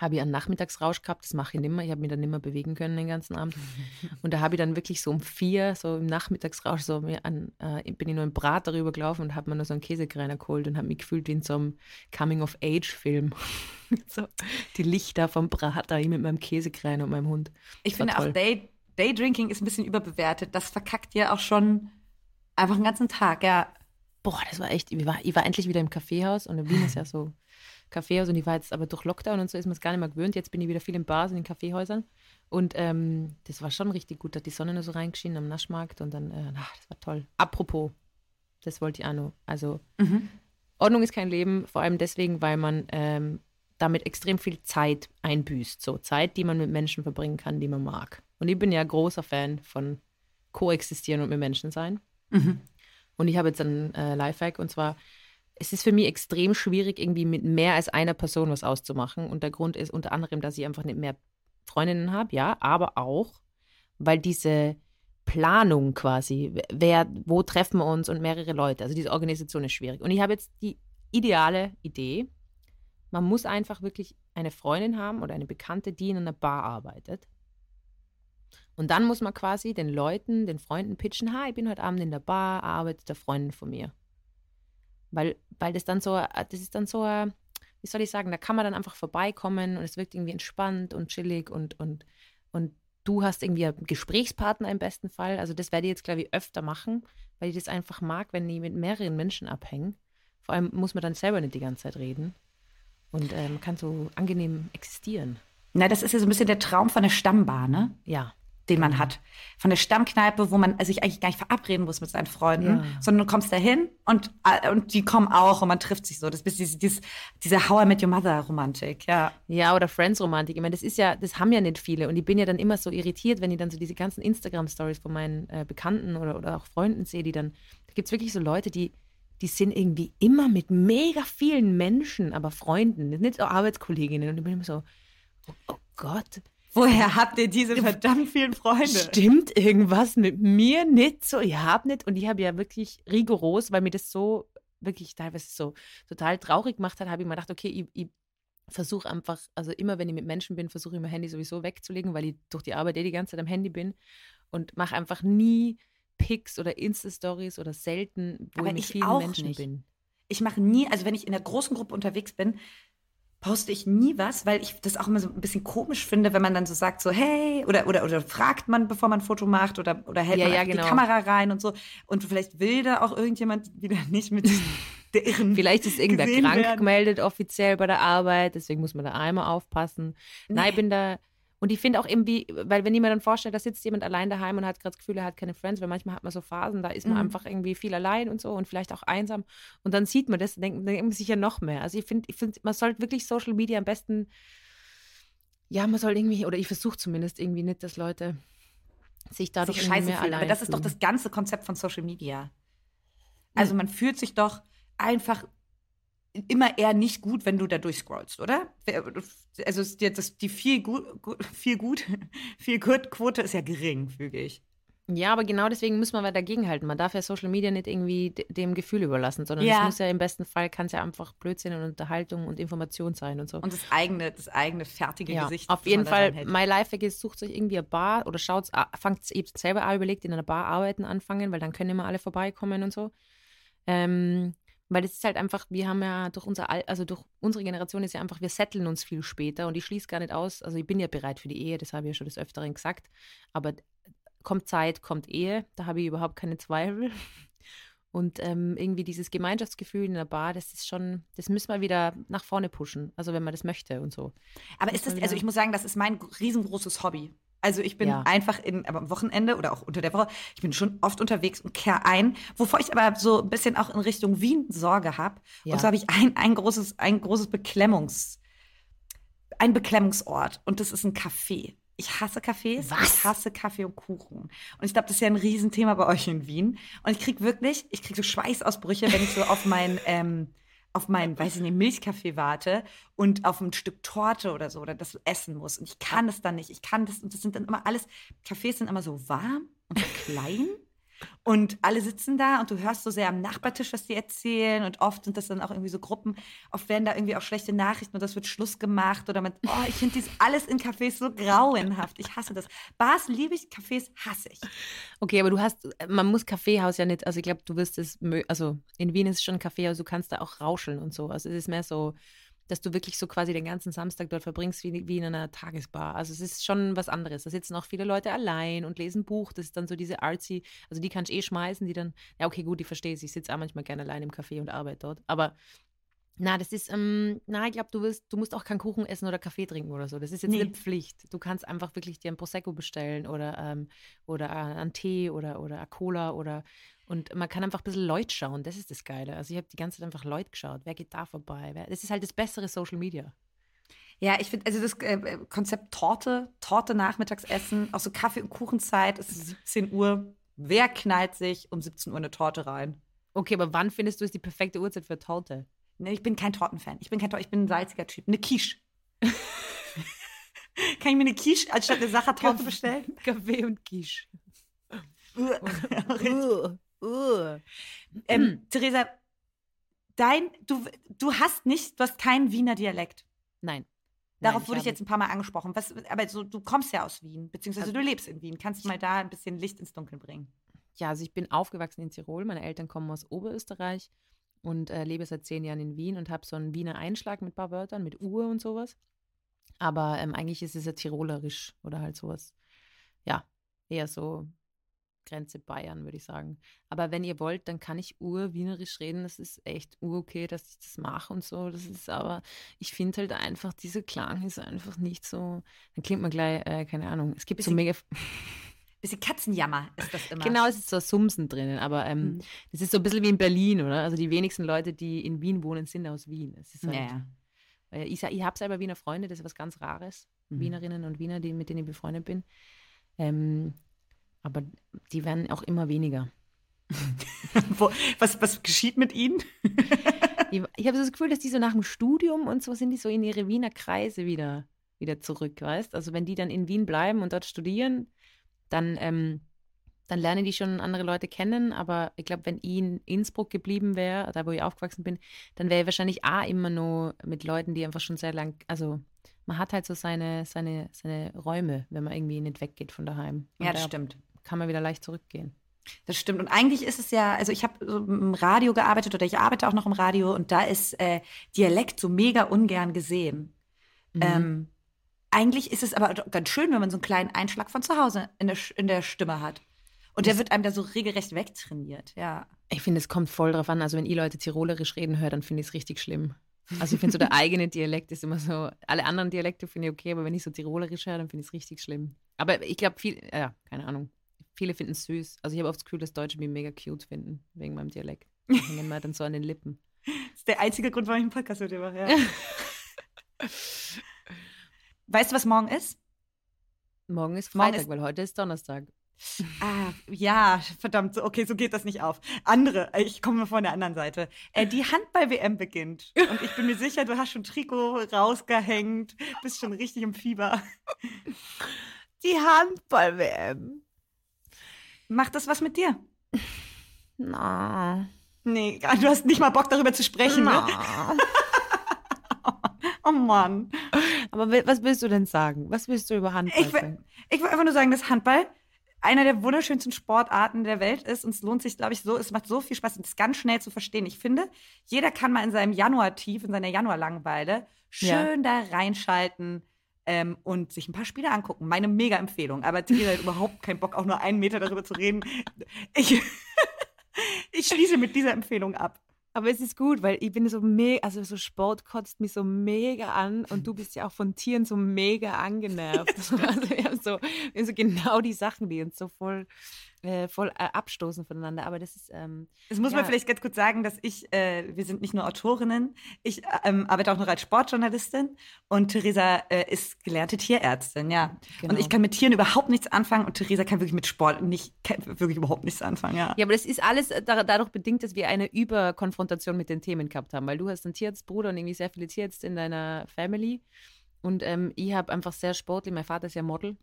Speaker 2: habe ich einen Nachmittagsrausch gehabt, das mache ich nimmer. Ich habe mich dann nimmer bewegen können den ganzen Abend. (laughs) Und da habe ich dann wirklich so um vier, so im Nachmittagsrausch, so mir an, äh, bin ich nur im Brat darüber gelaufen und habe mir nur so einen Käsekreiner geholt und habe mich gefühlt wie in so einem Coming-of-Age-Film. (laughs) so, die Lichter vom Brat da, ich mit meinem Käsekreiner und meinem Hund.
Speaker 1: Ich finde auch
Speaker 2: toll.
Speaker 1: Day, Daydrinking ist ein bisschen überbewertet. Das verkackt ja auch schon einfach den ganzen Tag. Ja,
Speaker 2: Boah, das war echt, ich war, ich war endlich wieder im Kaffeehaus und in Wien ist ja so Kaffeehaus und ich war jetzt aber durch Lockdown und so ist man es gar nicht mehr gewöhnt. Jetzt bin ich wieder viel in Bars und in Kaffeehäusern und ähm, das war schon richtig gut. Da hat die Sonne nur so reingeschienen am Naschmarkt und dann, äh, ach, das war toll. Apropos, das wollte ich auch noch. Also,
Speaker 1: Mhm.
Speaker 2: Ordnung ist kein Leben, vor allem deswegen, weil man ähm, damit extrem viel Zeit einbüßt. So Zeit, die man mit Menschen verbringen kann, die man mag. Und ich bin ja großer Fan von koexistieren und mit Menschen sein.
Speaker 1: Mhm.
Speaker 2: Und ich habe jetzt einen äh, Lifehack und zwar, es ist für mich extrem schwierig, irgendwie mit mehr als einer Person was auszumachen. Und der Grund ist unter anderem, dass ich einfach nicht mehr Freundinnen habe, ja, aber auch, weil diese Planung quasi, wer, wo treffen wir uns und mehrere Leute, also diese Organisation ist schwierig. Und ich habe jetzt die ideale Idee, man muss einfach wirklich eine Freundin haben oder eine Bekannte, die in einer Bar arbeitet. Und dann muss man quasi den Leuten, den Freunden pitchen, hi, ich bin heute Abend in der Bar, arbeitet der Freundin von mir. Weil, weil das dann so, das ist dann so, äh, wie soll ich sagen, da kann man dann einfach vorbeikommen und es wirkt irgendwie entspannt und chillig und, und, und du hast irgendwie einen Gesprächspartner im besten Fall. Also das werde ich jetzt, glaube ich, öfter machen, weil ich das einfach mag, wenn ich mit mehreren Menschen abhänge. Vor allem muss man dann selber nicht die ganze Zeit reden. Und äh, man kann so angenehm existieren.
Speaker 1: Na, das ist ja so ein bisschen der Traum von der Stammbar, ne?
Speaker 2: Ja.
Speaker 1: Den man hat. Von der Stammkneipe, wo man sich eigentlich gar nicht verabreden muss mit seinen Freunden,
Speaker 2: Ja.
Speaker 1: sondern du kommst da hin und, äh, und die kommen auch und man trifft sich so. Das ist dieses, dieses, diese How I Met Your Mother Romantik, ja.
Speaker 2: Ja, oder Friends-Romantik. Ich meine, das ist ja, das haben ja nicht viele. Und ich bin ja dann immer so irritiert, wenn ich dann so diese ganzen Instagram-Stories von meinen äh, Bekannten oder, oder auch Freunden sehe, die dann, da gibt es wirklich so Leute, die, die sind irgendwie immer mit mega vielen Menschen, aber Freunden, nicht so Arbeitskolleginnen. Und ich bin immer so, oh, oh Gott,
Speaker 1: Woher habt ihr diese verdammt vielen Freunde?
Speaker 2: stimmt irgendwas mit mir nicht so? Ihr habt nicht. Und ich habe ja wirklich rigoros, weil mir das so wirklich teilweise so total traurig gemacht hat, habe ich mir gedacht, okay, ich, ich versuche einfach, also immer wenn ich mit Menschen bin, versuche ich mein Handy sowieso wegzulegen, weil ich durch die Arbeit eh die ganze Zeit am Handy bin und mache einfach nie Pics oder Insta-Stories oder selten, wo
Speaker 1: Aber
Speaker 2: ich mit
Speaker 1: ich
Speaker 2: vielen Menschen
Speaker 1: nicht.
Speaker 2: bin.
Speaker 1: Ich mache nie, also wenn ich in einer großen Gruppe unterwegs bin, poste ich nie was, weil ich das auch immer so ein bisschen komisch finde, wenn man dann so sagt, so hey, oder, oder, oder fragt man, bevor man ein Foto macht, oder, oder hält
Speaker 2: Ja,
Speaker 1: man
Speaker 2: ja, genau.
Speaker 1: die Kamera rein und so. Und vielleicht will da auch irgendjemand wieder nicht mit (laughs) der irren.
Speaker 2: Vielleicht ist irgendwer krank
Speaker 1: werden.
Speaker 2: gemeldet offiziell bei der Arbeit, deswegen muss man da einmal aufpassen. Nein, ich bin da. Und ich finde auch irgendwie, weil wenn ich mir dann vorstelle, da sitzt jemand allein daheim und hat gerade das Gefühl, er hat keine Friends, weil manchmal hat man so Phasen, da ist man
Speaker 1: Mhm.
Speaker 2: einfach irgendwie viel allein und so und vielleicht auch einsam. Und dann sieht man das und denkt, dann denkt man sich ja noch mehr. Also ich finde, ich find, man sollte wirklich Social Media am besten, ja, man soll irgendwie, oder ich versuche zumindest irgendwie nicht, dass Leute sich dadurch
Speaker 1: sich scheiße
Speaker 2: mehr
Speaker 1: fühlen.
Speaker 2: allein
Speaker 1: Aber das ist doch das ganze Konzept von Social Media. Also man fühlt sich doch einfach immer eher nicht gut, wenn du da durchscrollst, oder? Also das, die viel gut, viel gut, (laughs) viel gut Quote ist ja gering, füge ich.
Speaker 2: Ja, aber genau deswegen muss man dagegenhalten. Man darf ja Social Media nicht irgendwie de- dem Gefühl überlassen, sondern
Speaker 1: Ja.
Speaker 2: es muss ja im besten Fall, kann es ja einfach Blödsinn und Unterhaltung und Information sein und so.
Speaker 1: Und das eigene, das eigene fertige
Speaker 2: ja,
Speaker 1: Gesicht.
Speaker 2: auf jeden Fall, mein Lifehack ist, sucht euch irgendwie eine Bar oder schaut, fangt eben selber an, überlegt, in einer Bar arbeiten anfangen, weil dann können immer alle vorbeikommen und so. Ähm, weil das ist halt einfach, wir haben ja durch unser, Al also durch unsere Generation ist ja einfach, wir setteln uns viel später und ich schließe gar nicht aus, also ich bin ja bereit für die Ehe, das habe ich ja schon des Öfteren gesagt, aber kommt Zeit, kommt Ehe, da habe ich überhaupt keine Zweifel. (laughs) Und ähm, irgendwie dieses Gemeinschaftsgefühl in der Bar, das ist schon, das müssen wir wieder nach vorne pushen, also wenn man das möchte und so.
Speaker 1: Aber ist das, also ich muss sagen, das ist mein riesengroßes Hobby. Also ich bin
Speaker 2: Ja.
Speaker 1: einfach in, aber am Wochenende oder auch unter der Woche, ich bin schon oft unterwegs und kehre ein, wovor ich aber so ein bisschen auch in Richtung Wien Sorge habe.
Speaker 2: Ja.
Speaker 1: Und so habe ich ein, ein großes, ein großes Beklemmungs, ein Beklemmungsort und das ist ein Café. Ich hasse Cafés.
Speaker 2: Was?
Speaker 1: Ich hasse Kaffee und Kuchen. Und ich glaube, das ist ja ein Riesenthema bei euch in Wien. Und ich krieg wirklich, ich krieg so Schweißausbrüche, wenn ich so auf mein, ähm, auf meinen, weiß ich nicht, Milchkaffee warte und auf ein Stück Torte oder so oder das essen muss. Und ich kann das dann nicht. Ich kann das, und das sind dann immer alles, Cafés sind immer so warm und so klein. (laughs) Und alle sitzen da und du hörst so sehr am Nachbartisch, was die erzählen. Und oft sind das dann auch irgendwie so Gruppen. Oft werden da irgendwie auch schlechte Nachrichten und das wird Schluss gemacht. Oder mit, oh, ich finde dies alles in Cafés so grauenhaft. Ich hasse das. Bars liebe ich, Cafés hasse ich.
Speaker 2: Okay, aber du hast, man muss Kaffeehaus ja nicht, also ich glaube, du wirst es, also in Wien ist es schon ein Kaffeehaus, du kannst da auch rauscheln und so. Also es ist mehr so, dass du wirklich so quasi den ganzen Samstag dort verbringst wie, wie in einer Tagesbar. Also es ist schon was anderes. Da sitzen auch viele Leute allein und lesen Buch. Das ist dann so diese artsy, also die kannst du eh schmeißen, die dann, ja okay, gut, die verstehe ich. Ich sitze auch manchmal gerne allein im Café und arbeite dort. Aber na, das ist, ähm, na, ich glaube, du willst, du musst auch keinen Kuchen essen oder Kaffee trinken oder so. Das ist jetzt
Speaker 1: Nee.
Speaker 2: eine Pflicht. Du kannst einfach wirklich dir ein Prosecco bestellen oder, ähm, oder äh, einen Tee oder, oder eine Cola oder und man kann einfach ein bisschen Leute schauen. Das ist das Geile. Also ich habe die ganze Zeit einfach Leute geschaut. Wer geht da vorbei? Wer, das ist halt das bessere Social Media.
Speaker 1: Ja, ich finde, also das äh, Konzept Torte, Torte Nachmittagsessen, auch so Kaffee- und Kuchenzeit, es ist 17 Uhr. Wer knallt sich um 17 Uhr eine Torte rein?
Speaker 2: Okay, aber wann findest du ist die perfekte Uhrzeit für Torte?
Speaker 1: Nee, ich bin kein Tortenfan. Ich bin kein Torten, ich bin ein salziger Typ. Eine Quiche. (laughs) Kann ich mir eine Quiche anstatt eine Sachertorte bestellen?
Speaker 2: Kaffee und Quiche. (laughs)
Speaker 1: Richtig. ähm, Theresa, dein, du, du hast nicht, du hast keinen Wiener Dialekt.
Speaker 2: Nein.
Speaker 1: Darauf
Speaker 2: Nein,
Speaker 1: wurde ich
Speaker 2: habe-
Speaker 1: jetzt ein paar Mal angesprochen. Was, aber so, du kommst ja aus Wien, beziehungsweise
Speaker 2: Also-
Speaker 1: du lebst in Wien. Kannst du mal da ein bisschen Licht ins Dunkel bringen?
Speaker 2: Ja, also ich bin aufgewachsen in Tirol. Meine Eltern kommen aus Oberösterreich und äh, lebe seit zehn Jahren in Wien und habe so einen Wiener Einschlag mit ein paar Wörtern, mit Uhr und sowas. Aber ähm, eigentlich ist es ja tirolerisch oder halt sowas. Ja, eher so Grenze Bayern, würde ich sagen. Aber wenn ihr wollt, dann kann ich urwienerisch reden. Das ist echt okay, dass ich das mache und so. Das ist aber, ich finde halt einfach, dieser Klang ist einfach nicht so. Dann klingt man gleich, äh, keine Ahnung. Es gibt so
Speaker 1: Bisschen
Speaker 2: mega. (laughs)
Speaker 1: Bisschen Katzenjammer ist das immer.
Speaker 2: Genau, es ist so Sumsen drinnen, aber ähm,
Speaker 1: Mhm.
Speaker 2: es ist so ein bisschen wie in Berlin, oder? Also die wenigsten Leute, die in Wien wohnen, sind aus Wien. Es ist halt,
Speaker 1: Ja, ja.
Speaker 2: weil Ich, ich habe selber Wiener Freunde, das ist was ganz Rares.
Speaker 1: Mhm.
Speaker 2: Wienerinnen und Wiener, die, mit denen ich befreundet bin. Ähm, aber die werden auch immer weniger. (laughs)
Speaker 1: Was, was geschieht mit ihnen? (laughs)
Speaker 2: Ich, habe so das Gefühl, dass die so nach dem Studium und so sind die so in ihre Wiener Kreise wieder, wieder zurück, weißt? Also wenn die dann in Wien bleiben und dort studieren, dann, ähm, dann lernen die schon andere Leute kennen. Aber ich glaube, wenn ich in Innsbruck geblieben wäre, da wo ich aufgewachsen bin, dann wäre ich wahrscheinlich auch immer nur mit Leuten, die einfach schon sehr lang, also man hat halt so seine, seine, seine Räume, wenn man irgendwie nicht weggeht von daheim. Und
Speaker 1: Ja, das
Speaker 2: da
Speaker 1: stimmt.
Speaker 2: Kann man wieder leicht zurückgehen.
Speaker 1: Das stimmt. Und eigentlich ist es ja, also ich habe so im Radio gearbeitet oder ich arbeite auch noch im Radio und da ist äh, Dialekt so mega ungern gesehen.
Speaker 2: Mhm.
Speaker 1: Ähm, eigentlich ist es aber ganz schön, wenn man so einen kleinen Einschlag von zu Hause in der, in der Stimme hat. Und der wird einem da so regelrecht wegtrainiert, ja.
Speaker 2: Ich finde, es kommt voll drauf an. Also, wenn ich Leute Tirolerisch reden höre, dann finde ich es richtig schlimm. Also, ich finde so, der (laughs) eigene Dialekt ist immer so, alle anderen Dialekte finde ich okay, aber wenn ich so Tirolerisch höre, dann finde ich es richtig schlimm. Aber ich glaube, viel, ja, keine Ahnung. Viele finden es süß. Also, ich habe oft das Gefühl, dass Deutsche mich mega cute finden, wegen meinem Dialekt. Die (laughs) hängen mir dann so an den Lippen.
Speaker 1: Das ist der einzige Grund, warum ich einen Podcast mit dir mache, ja. (laughs) weißt du, was morgen ist?
Speaker 2: Morgen ist
Speaker 1: Morgen
Speaker 2: Freitag,
Speaker 1: ist-
Speaker 2: weil heute ist Donnerstag.
Speaker 1: Ah, ja, verdammt, okay, so geht das nicht auf. Andere, äh, ich komme von der anderen Seite. Äh, die Handball-WM beginnt. Und ich bin mir sicher, du hast schon Trikot rausgehängt, bist schon richtig im Fieber.
Speaker 2: Die Handball-WM.
Speaker 1: Macht das was mit dir?
Speaker 2: Na.
Speaker 1: Nee, du hast nicht mal Bock darüber zu sprechen, ne?
Speaker 2: Na. (laughs)
Speaker 1: Oh Mann.
Speaker 2: Aber was willst du denn sagen? Was willst du über Handball
Speaker 1: Ich will,
Speaker 2: sagen?
Speaker 1: ich will einfach nur sagen, dass Handball einer der wunderschönsten Sportarten der Welt ist und es lohnt sich, glaube ich, so, es macht so viel Spaß und es ist ganz schnell zu verstehen. Ich finde, jeder kann mal in seinem Januar-Tief, in seiner Januar-Langeweile schön da reinschalten ähm, und sich ein paar Spiele angucken. Meine Mega-Empfehlung. Aber Theresa hat überhaupt keinen Bock, auch nur einen Meter darüber zu reden. Ich, (laughs) ich schließe mit dieser Empfehlung ab.
Speaker 2: Aber es ist gut, weil ich bin so mega, also so Sport kotzt mich so mega an und du bist ja auch von Tieren so mega angenervt. (laughs) also wir haben so, wir haben so genau die Sachen, die uns so voll äh, voll äh, abstoßen voneinander. Aber das ist. Ähm,
Speaker 1: das muss
Speaker 2: ja.
Speaker 1: man vielleicht ganz kurz sagen, dass ich, äh, wir sind nicht nur Autorinnen, ich ähm, arbeite auch noch als Sportjournalistin und Theresa äh, ist gelernte Tierärztin, ja. Genau. Und ich kann mit Tieren überhaupt nichts anfangen und Theresa kann wirklich mit Sport nicht, wirklich überhaupt nichts anfangen, ja.
Speaker 2: Ja, aber das ist alles dadurch bedingt, dass wir eine Überkonfrontation mit den Themen gehabt haben, weil du hast einen Tierarztbruder und irgendwie sehr viele Tierärzte in deiner Family. Und ähm, ich habe einfach sehr sportlich, mein Vater ist ja Model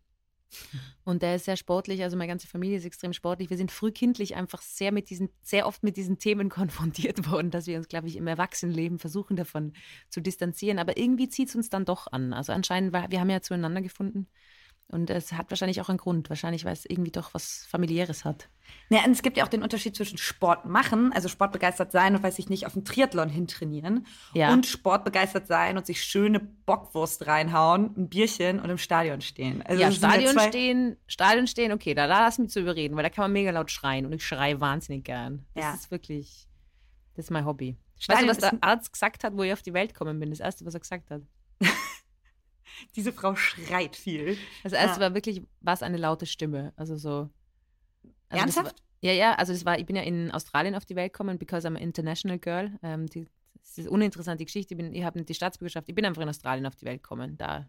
Speaker 2: und der ist sehr sportlich, also meine ganze Familie ist extrem sportlich. Wir sind frühkindlich einfach sehr mit diesen, sehr oft mit diesen Themen (laughs) konfrontiert worden, dass wir uns, glaube ich, im Erwachsenenleben versuchen, davon zu distanzieren. Aber irgendwie zieht es uns dann doch an. Also anscheinend, wir haben ja zueinander gefunden. Und es hat wahrscheinlich auch einen Grund. Wahrscheinlich, weil es irgendwie doch was familiäres hat.
Speaker 1: Ja, und es gibt ja auch den Unterschied zwischen Sport machen, also sportbegeistert sein und weiß ich nicht, auf den Triathlon hintrainieren ja. und sportbegeistert sein und sich schöne Bockwurst reinhauen, ein Bierchen und im Stadion stehen.
Speaker 2: Also ja, Stadion ja stehen, Stadion stehen, okay, da, da lass mich zu überreden, weil da kann man mega laut schreien und ich schreie wahnsinnig gern. Das ja. ist wirklich, das ist mein Hobby. Stadion weißt du, was der Arzt gesagt hat, wo ich auf die Welt gekommen bin? Das erste, was er gesagt hat. (laughs)
Speaker 1: Diese Frau schreit viel.
Speaker 2: Das erste ja. war wirklich, was eine laute Stimme. Also so.
Speaker 1: Also Ernsthaft? War,
Speaker 2: ja, ja, also das war, ich bin ja in Australien auf die Welt gekommen, because I'm an international girl. Ähm, die, das ist eine uninteressante Geschichte. Ich, bin, ich habe die Staatsbürgerschaft, ich bin einfach in Australien auf die Welt gekommen. Da,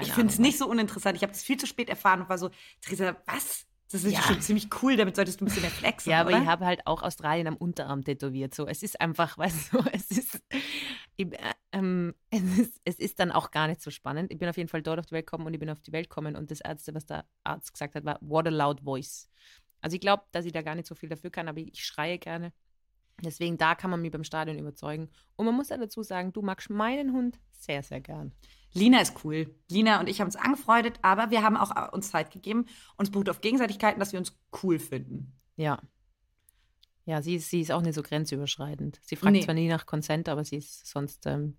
Speaker 1: ich finde es nicht so uninteressant. Ich habe es viel zu spät erfahren und war so, Theresa, was? Das ist ja. schon ziemlich cool, damit solltest du ein bisschen mehr flexen.
Speaker 2: Ja, aber
Speaker 1: oder?
Speaker 2: ich habe halt auch Australien am Unterarm tätowiert. So, es ist einfach, (laughs) weißt du, es ist, ich, äh, ähm, (laughs) es ist, es ist dann auch gar nicht so spannend. Ich bin auf jeden Fall dort auf die Welt gekommen und ich bin auf die Welt gekommen und das Erste, was der Arzt gesagt hat, war, what a loud voice. Also ich glaube, dass ich da gar nicht so viel dafür kann, aber ich schreie gerne. Deswegen, da kann man mich beim Stadion überzeugen. Und man muss ja dazu sagen, du magst meinen Hund sehr, sehr gern.
Speaker 1: Lina ist cool. Lina und ich haben uns angefreundet, aber wir haben auch äh, uns Zeit gegeben. Uns beruht auf Gegenseitigkeiten, dass wir uns cool finden.
Speaker 2: Ja. Ja, sie ist, sie ist auch nicht so grenzüberschreitend. Sie fragt nee. zwar nie nach Consent, aber sie ist sonst. Ähm,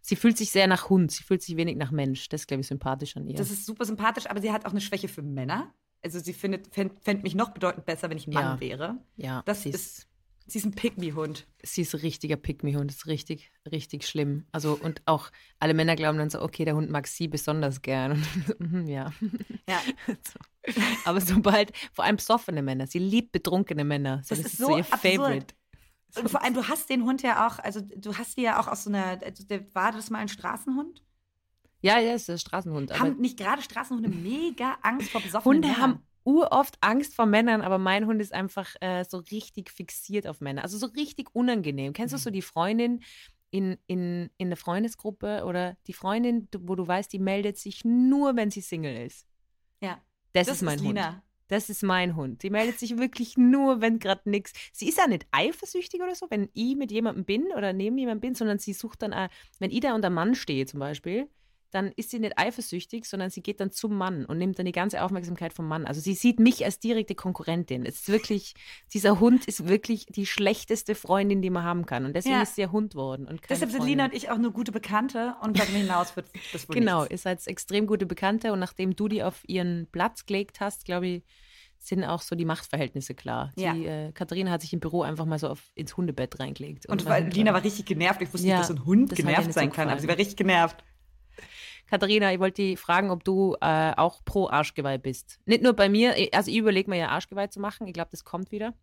Speaker 2: sie fühlt sich sehr nach Hund. Sie fühlt sich wenig nach Mensch. Das ist, glaube ich, sympathisch an ihr.
Speaker 1: Das ist super sympathisch, aber sie hat auch eine Schwäche für Männer. Also sie findet, fände mich noch bedeutend besser, wenn ich Mann
Speaker 2: ja.
Speaker 1: wäre.
Speaker 2: Ja.
Speaker 1: Das ist Sie ist ein Pick-me-Hund.
Speaker 2: Sie ist ein richtiger. Das ist richtig, richtig schlimm. Also, und auch alle Männer glauben dann so, okay, der Hund mag sie besonders gern. (laughs) Mhm, ja.
Speaker 1: Ja. (laughs)
Speaker 2: So. Aber sobald, vor allem besoffene Männer, sie liebt betrunkene Männer. So, das, das, ist so, ihr absurd. Favorite.
Speaker 1: Und vor allem, du hast den Hund ja auch, also du hast die ja auch aus so einer, also, war das mal ein Straßenhund?
Speaker 2: Ja, ja, ist ein Straßenhund.
Speaker 1: Haben nicht gerade Straßenhunde mega Angst vor besoffenen
Speaker 2: Hunde
Speaker 1: Männern?
Speaker 2: haben uroft Angst vor Männern, aber mein Hund ist einfach äh, so richtig fixiert auf Männer. Also so richtig unangenehm. Kennst du so mhm. die Freundin in, in, in der Freundesgruppe oder die Freundin, wo du weißt, die meldet sich nur, wenn sie Single ist?
Speaker 1: Ja.
Speaker 2: Das, das ist mein ist Hund. Das ist mein Hund. Die meldet sich wirklich nur, wenn gerade nichts. Sie ist ja nicht eifersüchtig oder so, wenn ich mit jemandem bin oder neben jemandem bin, sondern sie sucht dann, auch, wenn ich da unter Mann stehe zum Beispiel, dann ist sie nicht eifersüchtig, sondern sie geht dann zum Mann und nimmt dann die ganze Aufmerksamkeit vom Mann. Also sie sieht mich als direkte Konkurrentin. Es ist wirklich, dieser Hund ist wirklich die schlechteste Freundin, die man haben kann. Und deswegen ja. ist sie ja Hund worden. Und
Speaker 1: Deshalb sind Lina und ich auch nur gute Bekannte und darüber hinaus wird das wohl
Speaker 2: Genau,
Speaker 1: nichts.
Speaker 2: ihr seid extrem gute Bekannte und nachdem du die auf ihren Platz gelegt hast, glaube ich, sind auch so die Machtverhältnisse klar.
Speaker 1: Ja.
Speaker 2: Die, äh, Katharina hat sich im Büro einfach mal so auf, ins Hundebett reingelegt.
Speaker 1: Und, und weil Lina war richtig genervt. Ich wusste ja, nicht, dass so ein Hund genervt sein kann, aber sie war richtig genervt.
Speaker 2: Katharina, ich wollte dich fragen, ob du äh, auch pro Arschgeweih bist. Nicht nur bei mir, also ich überlege mir ja Arschgeweih zu machen. Ich glaube, das kommt wieder.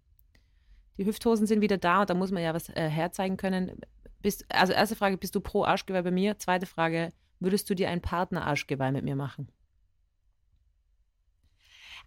Speaker 2: Die Hüfthosen sind wieder da und da muss man ja was äh, herzeigen können. Bist, also erste Frage, bist du pro Arschgeweih bei mir? Zweite Frage, würdest du dir ein Partner-Arschgeweih mit mir machen?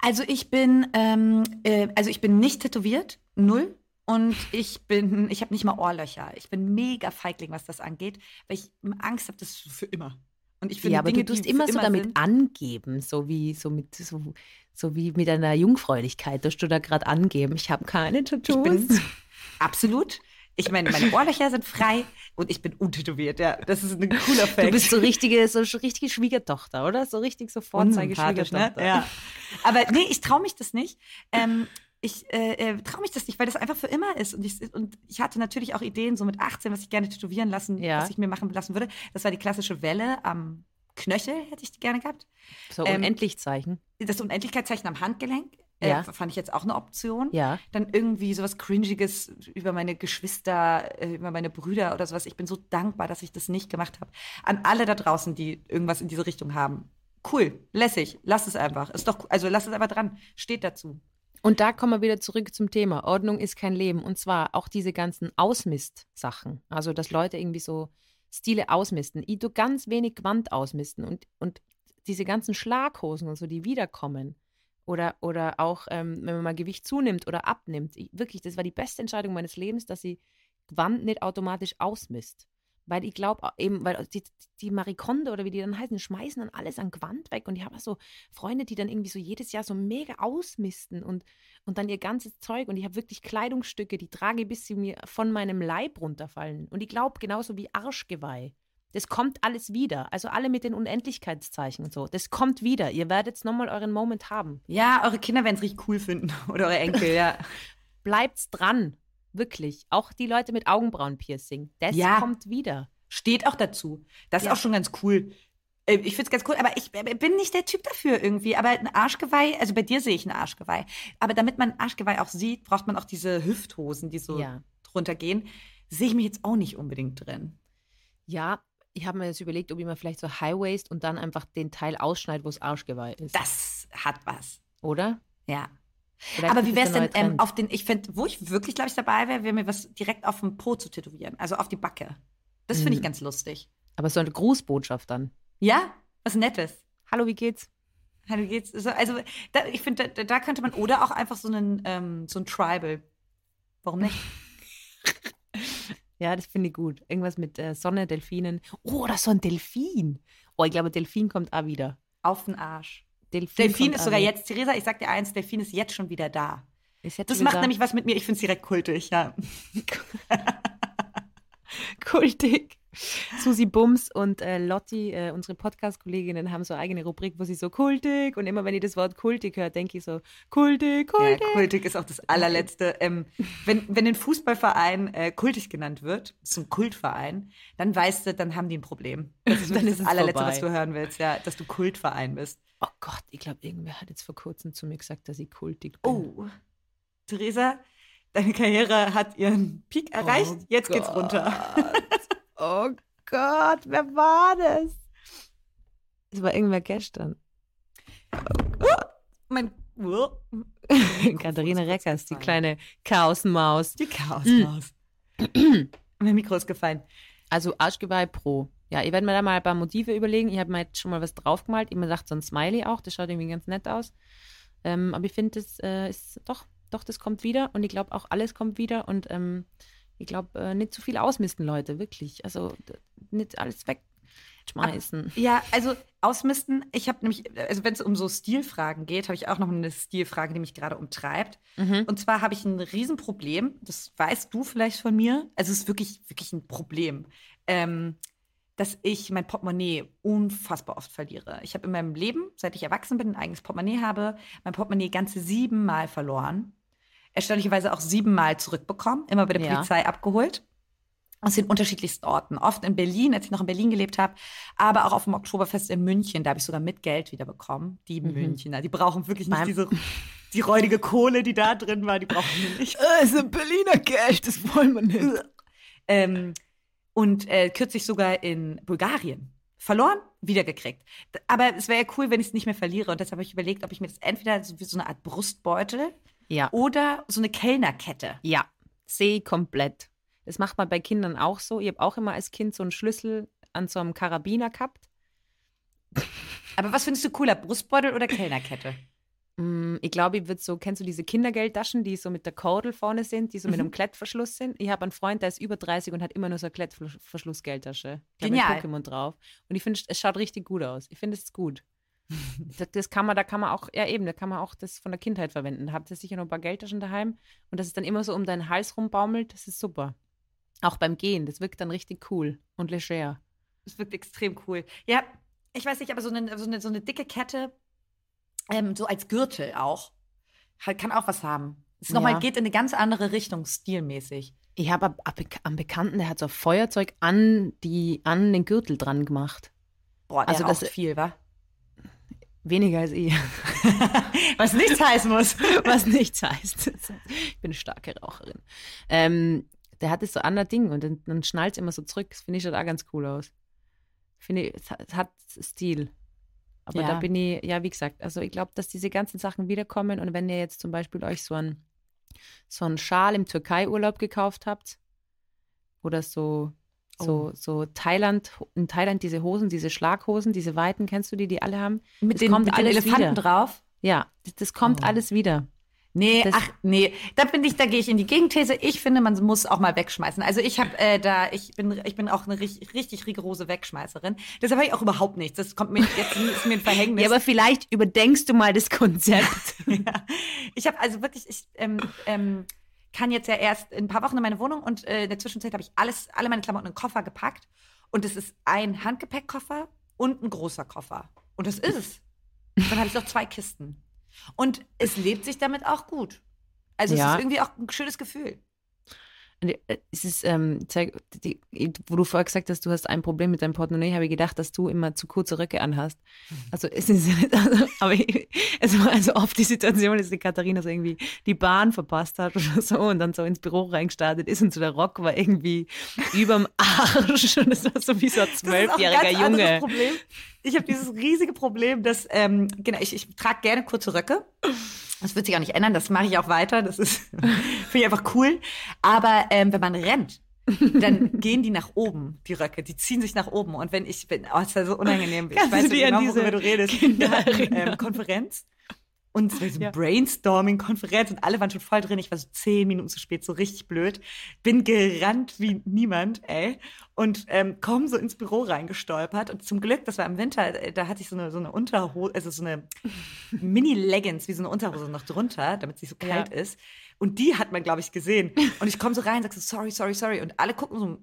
Speaker 1: Also ich bin, ähm, äh, also ich bin nicht tätowiert, null. Und ich bin, ich habe nicht mal Ohrlöcher. Ich bin mega feigling, was das angeht, weil ich Angst habe, das für immer.
Speaker 2: Und ich finde, ja, aber Dinge, du tust immer so immer damit sind. angeben, so wie so mit so, so wie mit einer Jungfräulichkeit, dass du da gerade angeben. Ich habe keine Tattoos. (laughs)
Speaker 1: absolut. Ich meine, meine Ohrlöcher sind frei und ich bin untätowiert. Ja, das ist ein cooler Fact.
Speaker 2: Du bist so richtige, so richtige Schwiegertochter, oder? So richtig so Vorzeige-Schwiegertochter.
Speaker 1: Ne? Ja. Aber nee, ich traue mich das nicht. Ähm, ich äh, äh, traue mich das nicht, weil das einfach für immer ist. Und ich, und ich hatte natürlich auch Ideen, so mit 18, was ich gerne tätowieren lassen, ja. was ich mir machen lassen würde. Das war die klassische Welle am Knöchel, hätte ich gerne gehabt.
Speaker 2: So ähm, Unendlichzeichen.
Speaker 1: Das Unendlichkeitszeichen am Handgelenk. Äh,
Speaker 2: Ja.
Speaker 1: Fand ich jetzt auch eine Option.
Speaker 2: Ja.
Speaker 1: Dann irgendwie sowas Cringiges über meine Geschwister, äh, über meine Brüder oder sowas. Ich bin so dankbar, dass ich das nicht gemacht habe. An alle da draußen, die irgendwas in diese Richtung haben. Cool, lässig, lass es einfach. Ist doch, also lass es einfach dran. Steht dazu.
Speaker 2: Und da kommen wir wieder zurück zum Thema. Ordnung ist kein Leben. Und zwar auch diese ganzen Ausmist-Sachen. Also, dass Leute irgendwie so Stile ausmisten. Ich tu ganz wenig Gewand ausmisten. Und, und diese ganzen Schlaghosen und so, die wiederkommen. Oder, oder auch, ähm, wenn man mal Gewicht zunimmt oder abnimmt. Ich, wirklich, das war die beste Entscheidung meines Lebens, dass sie Gewand nicht automatisch ausmisst. Weil ich glaube eben, weil die, die Marikonde oder wie die dann heißen, schmeißen dann alles an Gewand weg. Und ich habe auch so Freunde, die dann irgendwie so jedes Jahr so mega ausmisten und, und dann ihr ganzes Zeug. Und ich habe wirklich Kleidungsstücke, die trage ich, bis sie mir von meinem Leib runterfallen. Und ich glaube, genauso wie Arschgeweih. Das kommt alles wieder. Also alle mit den Unendlichkeitszeichen und so. Das kommt wieder. Ihr werdet nochmal euren Moment haben.
Speaker 1: Ja, eure Kinder werden es richtig cool finden. (laughs) Oder eure Enkel, ja.
Speaker 2: Bleibt's dran. Wirklich. Auch die Leute mit Augenbrauenpiercing. Das
Speaker 1: Ja.
Speaker 2: kommt wieder.
Speaker 1: Steht auch dazu. Das ist
Speaker 2: Ja.
Speaker 1: auch schon ganz cool. Äh, Ich finde es ganz cool, aber ich äh, bin nicht der Typ dafür irgendwie. Aber ein Arschgeweih, also bei dir sehe ich ein Arschgeweih. Aber damit man ein Arschgeweih auch sieht, braucht man auch diese Hüfthosen, die so
Speaker 2: Ja.
Speaker 1: drunter gehen. Sehe ich mich jetzt auch nicht unbedingt drin.
Speaker 2: Ja, ich habe mir jetzt überlegt, ob ich mir vielleicht so High Waist und dann einfach den Teil ausschneide, wo es Arschgeweih ist.
Speaker 1: Das hat was.
Speaker 2: Oder?
Speaker 1: Ja.
Speaker 2: Vielleicht
Speaker 1: aber wie wäre es denn ähm, auf den, ich finde, wo ich wirklich, glaube ich, dabei wäre, wäre mir was direkt auf dem Po zu tätowieren. Also auf die Backe. Das finde ich
Speaker 2: Mhm.
Speaker 1: ganz lustig.
Speaker 2: Aber so eine Grußbotschaft dann.
Speaker 1: Ja, was Nettes.
Speaker 2: Hallo, wie geht's?
Speaker 1: Hallo geht's. So, also da, ich finde, da, da könnte man oder auch einfach so einen ähm, so ein Tribal. Warum nicht? (laughs)
Speaker 2: Ja, das finde ich gut. Irgendwas mit äh, Sonne, Delfinen. Oh, ist so ein Delfin. Oh, ich glaube, Delfin kommt auch wieder.
Speaker 1: Auf den Arsch.
Speaker 2: Delfin,
Speaker 1: Delfin ist sogar jetzt, Theresa, ich sag dir eins, Delfin ist jetzt schon wieder da. Das macht
Speaker 2: wieder
Speaker 1: nämlich was mit mir. Ich finde es direkt kultig, ja. (laughs) (laughs)
Speaker 2: kultig. (laughs) Susi Bums und äh, Lotti, äh, unsere Podcast-Kolleginnen, haben so eine eigene Rubrik, wo sie so kultig und immer wenn ich das Wort kultig höre, denke ich so kultig,
Speaker 1: Ja,
Speaker 2: kultig.
Speaker 1: kultig ist auch das allerletzte. Ähm, wenn, wenn ein Fußballverein äh, kultig genannt wird, so ein Kultverein, dann weißt du, dann haben die ein Problem. Das ist (laughs)
Speaker 2: Dann
Speaker 1: wirklich
Speaker 2: ist
Speaker 1: das allerletzte,
Speaker 2: vorbei.
Speaker 1: was du hören willst, ja, dass du Kultverein bist.
Speaker 2: Oh Gott, ich glaube, irgendwer hat jetzt vor kurzem zu mir gesagt, dass ich kultig bin.
Speaker 1: Oh, Theresa, deine Karriere hat ihren Peak erreicht,
Speaker 2: Oh
Speaker 1: jetzt geht's runter. (laughs)
Speaker 2: Oh Gott, wer war das? Es war irgendwer gestern.
Speaker 1: Mein, oh, (laughs)
Speaker 2: Katharina
Speaker 1: ist
Speaker 2: Reckers, die kleine Chaosmaus.
Speaker 1: die Chaosmaus. (clears throat) mein Mikro ist gefallen.
Speaker 2: Also Arschgeweih Pro. Ja, ich werde mir da mal ein paar Motive überlegen. Ich habe mir jetzt schon mal was draufgemalt. Mir gedacht, so ein Smiley auch, das schaut irgendwie ganz nett aus. Ähm, aber ich finde, das äh, ist doch, doch, das kommt wieder. Und ich glaube auch, alles kommt wieder. Und ähm, ich glaube, äh, nicht zu viel ausmisten, Leute, wirklich. Also nicht alles wegschmeißen.
Speaker 1: Ja, also ausmisten. Ich habe nämlich, also wenn es um so Stilfragen geht, habe ich auch noch eine Stilfrage, die mich gerade umtreibt.
Speaker 2: Mhm.
Speaker 1: Und zwar habe ich ein Riesenproblem, das weißt du vielleicht von mir. Also es ist wirklich, wirklich ein Problem, ähm, dass ich mein Portemonnaie unfassbar oft verliere. Ich habe in meinem Leben, seit ich erwachsen bin, ein eigenes Portemonnaie habe, mein Portemonnaie ganze siebenmal verloren. Erstaunlicherweise auch siebenmal zurückbekommen, immer bei der
Speaker 2: Ja.
Speaker 1: Polizei abgeholt. Aus den unterschiedlichsten Orten. Oft in Berlin, als ich noch in Berlin gelebt habe, aber auch auf dem Oktoberfest in München. Da habe ich sogar mit Geld wieder bekommen. Die
Speaker 2: Mhm.
Speaker 1: Münchner, die brauchen wirklich nicht
Speaker 2: Beim-
Speaker 1: diese die räudige Kohle, die da drin war, die brauchen wir nicht. (laughs)
Speaker 2: Also Berliner Geld, das wollen wir nicht. (laughs)
Speaker 1: ähm, und äh, kürzlich sogar in Bulgarien. Verloren, wiedergekriegt. Aber es wäre ja cool, wenn ich es nicht mehr verliere. Und deshalb habe ich überlegt, ob ich mir das entweder so wie so eine Art Brustbeutel
Speaker 2: Ja.
Speaker 1: oder so eine Kellnerkette.
Speaker 2: Ja, sehe komplett. Das macht man bei Kindern auch so. Ich habe auch immer als Kind so einen Schlüssel an so einem Karabiner gehabt. (laughs)
Speaker 1: Aber was findest du cooler, Brustbeutel oder Kellnerkette?
Speaker 2: Mm, Ich glaube, ich würde so, kennst du diese Kindergeldtaschen, die so mit der Kordel vorne sind, die so mit
Speaker 1: Mhm.
Speaker 2: einem Klettverschluss sind? Ich habe einen Freund, der ist über 30 und hat immer nur so eine Klettverschlussgeldtasche. Da
Speaker 1: Genial.
Speaker 2: mit Pokémon drauf. Und ich finde, es schaut richtig gut aus. Ich finde es ist gut. (laughs) das, das kann man, da kann man auch, ja eben, da kann man auch das von der Kindheit verwenden. Da habt ihr sicher noch ein paar Geldtaschen daheim und das ist dann immer so um deinen Hals rumbaumelt, das ist super. Auch beim Gehen, das wirkt dann richtig cool und leger.
Speaker 1: Das wirkt extrem cool. Ja, ich weiß nicht, aber so eine, so eine, so eine dicke Kette, ähm, so als Gürtel auch, halt, kann auch was haben. Es
Speaker 2: Ja.
Speaker 1: geht in eine ganz andere Richtung, stilmäßig.
Speaker 2: Ich habe ab- ab- am Bekannten, der hat so ein Feuerzeug an, die, an den Gürtel dran gemacht.
Speaker 1: Boah, der
Speaker 2: Also das-
Speaker 1: viel, wa?
Speaker 2: Weniger als ich. (laughs)
Speaker 1: Was nichts heißen muss.
Speaker 2: Was nichts heißt. Ich bin eine starke Raucherin. Ähm, der hat das so andere Ding und dann, dann schnallt es immer so zurück. Das finde ich schon auch ganz cool aus. Finde ich, es hat, es hat Stil. Aber
Speaker 1: Ja.
Speaker 2: da bin ich, ja, wie gesagt, also ich glaube, dass diese ganzen Sachen wiederkommen und wenn ihr jetzt zum Beispiel euch so einen so einen Schal im Türkei-Urlaub gekauft habt oder so, so,
Speaker 1: Oh.
Speaker 2: so Thailand, in Thailand diese Hosen, diese Schlaghosen, diese weiten, kennst du die, die alle haben?
Speaker 1: Mit
Speaker 2: Das
Speaker 1: den,
Speaker 2: kommt
Speaker 1: mit den
Speaker 2: alles
Speaker 1: Elefanten
Speaker 2: wieder.
Speaker 1: drauf.
Speaker 2: Ja, das, das kommt
Speaker 1: Oh.
Speaker 2: alles wieder.
Speaker 1: Nee,
Speaker 2: Das-
Speaker 1: ach nee, da bin ich, da gehe ich in die Gegenthese. Ich finde, man muss auch mal wegschmeißen. Also ich habe äh, da, ich bin, ich bin auch eine richtig, richtig rigorose Wegschmeißerin. Deshalb habe ich auch überhaupt nichts. Das kommt mir jetzt (laughs) ist mir ein Verhängnis.
Speaker 2: Ja, aber vielleicht überdenkst du mal das Konzept. (laughs)
Speaker 1: Ja. Ich habe also wirklich, ich ähm, ähm, kann jetzt ja erst in ein paar Wochen in meine Wohnung und äh, in der Zwischenzeit habe ich alles, alle meine Klamotten in einen Koffer gepackt. Und es ist ein Handgepäckkoffer und ein großer Koffer. Und das ist es. Dann habe ich noch zwei Kisten. Und es lebt sich damit auch gut. Also
Speaker 2: Ja.
Speaker 1: es ist irgendwie auch ein schönes Gefühl.
Speaker 2: Äh, Es ist, ähm, zeig- die, wo du vorher gesagt hast, du hast ein Problem mit deinem Portemonnaie, habe ich gedacht, dass du immer zu kurze Röcke anhast. Also es ist (laughs) also, aber ich, es war also oft die Situation, dass die Katharina so irgendwie die Bahn verpasst hat oder so und dann so ins Büro reingestartet ist und so der Rock war irgendwie überm Arsch und es war so wie so ein zwölfjähriger Junge.
Speaker 1: Ich habe dieses riesige Problem, dass, ähm, genau, ich, ich trage gerne kurze Röcke. Das wird sich auch nicht ändern, das mache ich auch weiter. Das ist, (laughs) finde ich einfach cool. Aber ähm, wenn man rennt, dann (laughs) gehen die nach oben, die Röcke. Die ziehen sich nach oben. Und wenn ich bin, oh, ist ja so unangenehm.
Speaker 2: Kannst
Speaker 1: ich weiß nicht genau, worüber
Speaker 2: diese
Speaker 1: du redest.
Speaker 2: Kinder (laughs)
Speaker 1: ähm, Konferenz. Und es war so
Speaker 2: Ja.
Speaker 1: Brainstorming-Konferenz und alle waren schon voll drin. Ich war so zehn Minuten zu spät, so richtig blöd. Bin gerannt wie niemand, ey. Und ähm, komm so ins Büro reingestolpert. Und zum Glück, das war im Winter, äh, da hatte ich so eine, so eine Unterhose, also so eine (laughs) Mini-Leggings, wie so eine Unterhose noch drunter, damit es nicht so kalt
Speaker 2: Ja.
Speaker 1: ist. Und die hat man, glaube ich, gesehen. Und ich komme so rein, sag so, sorry, sorry, sorry. Und alle gucken so,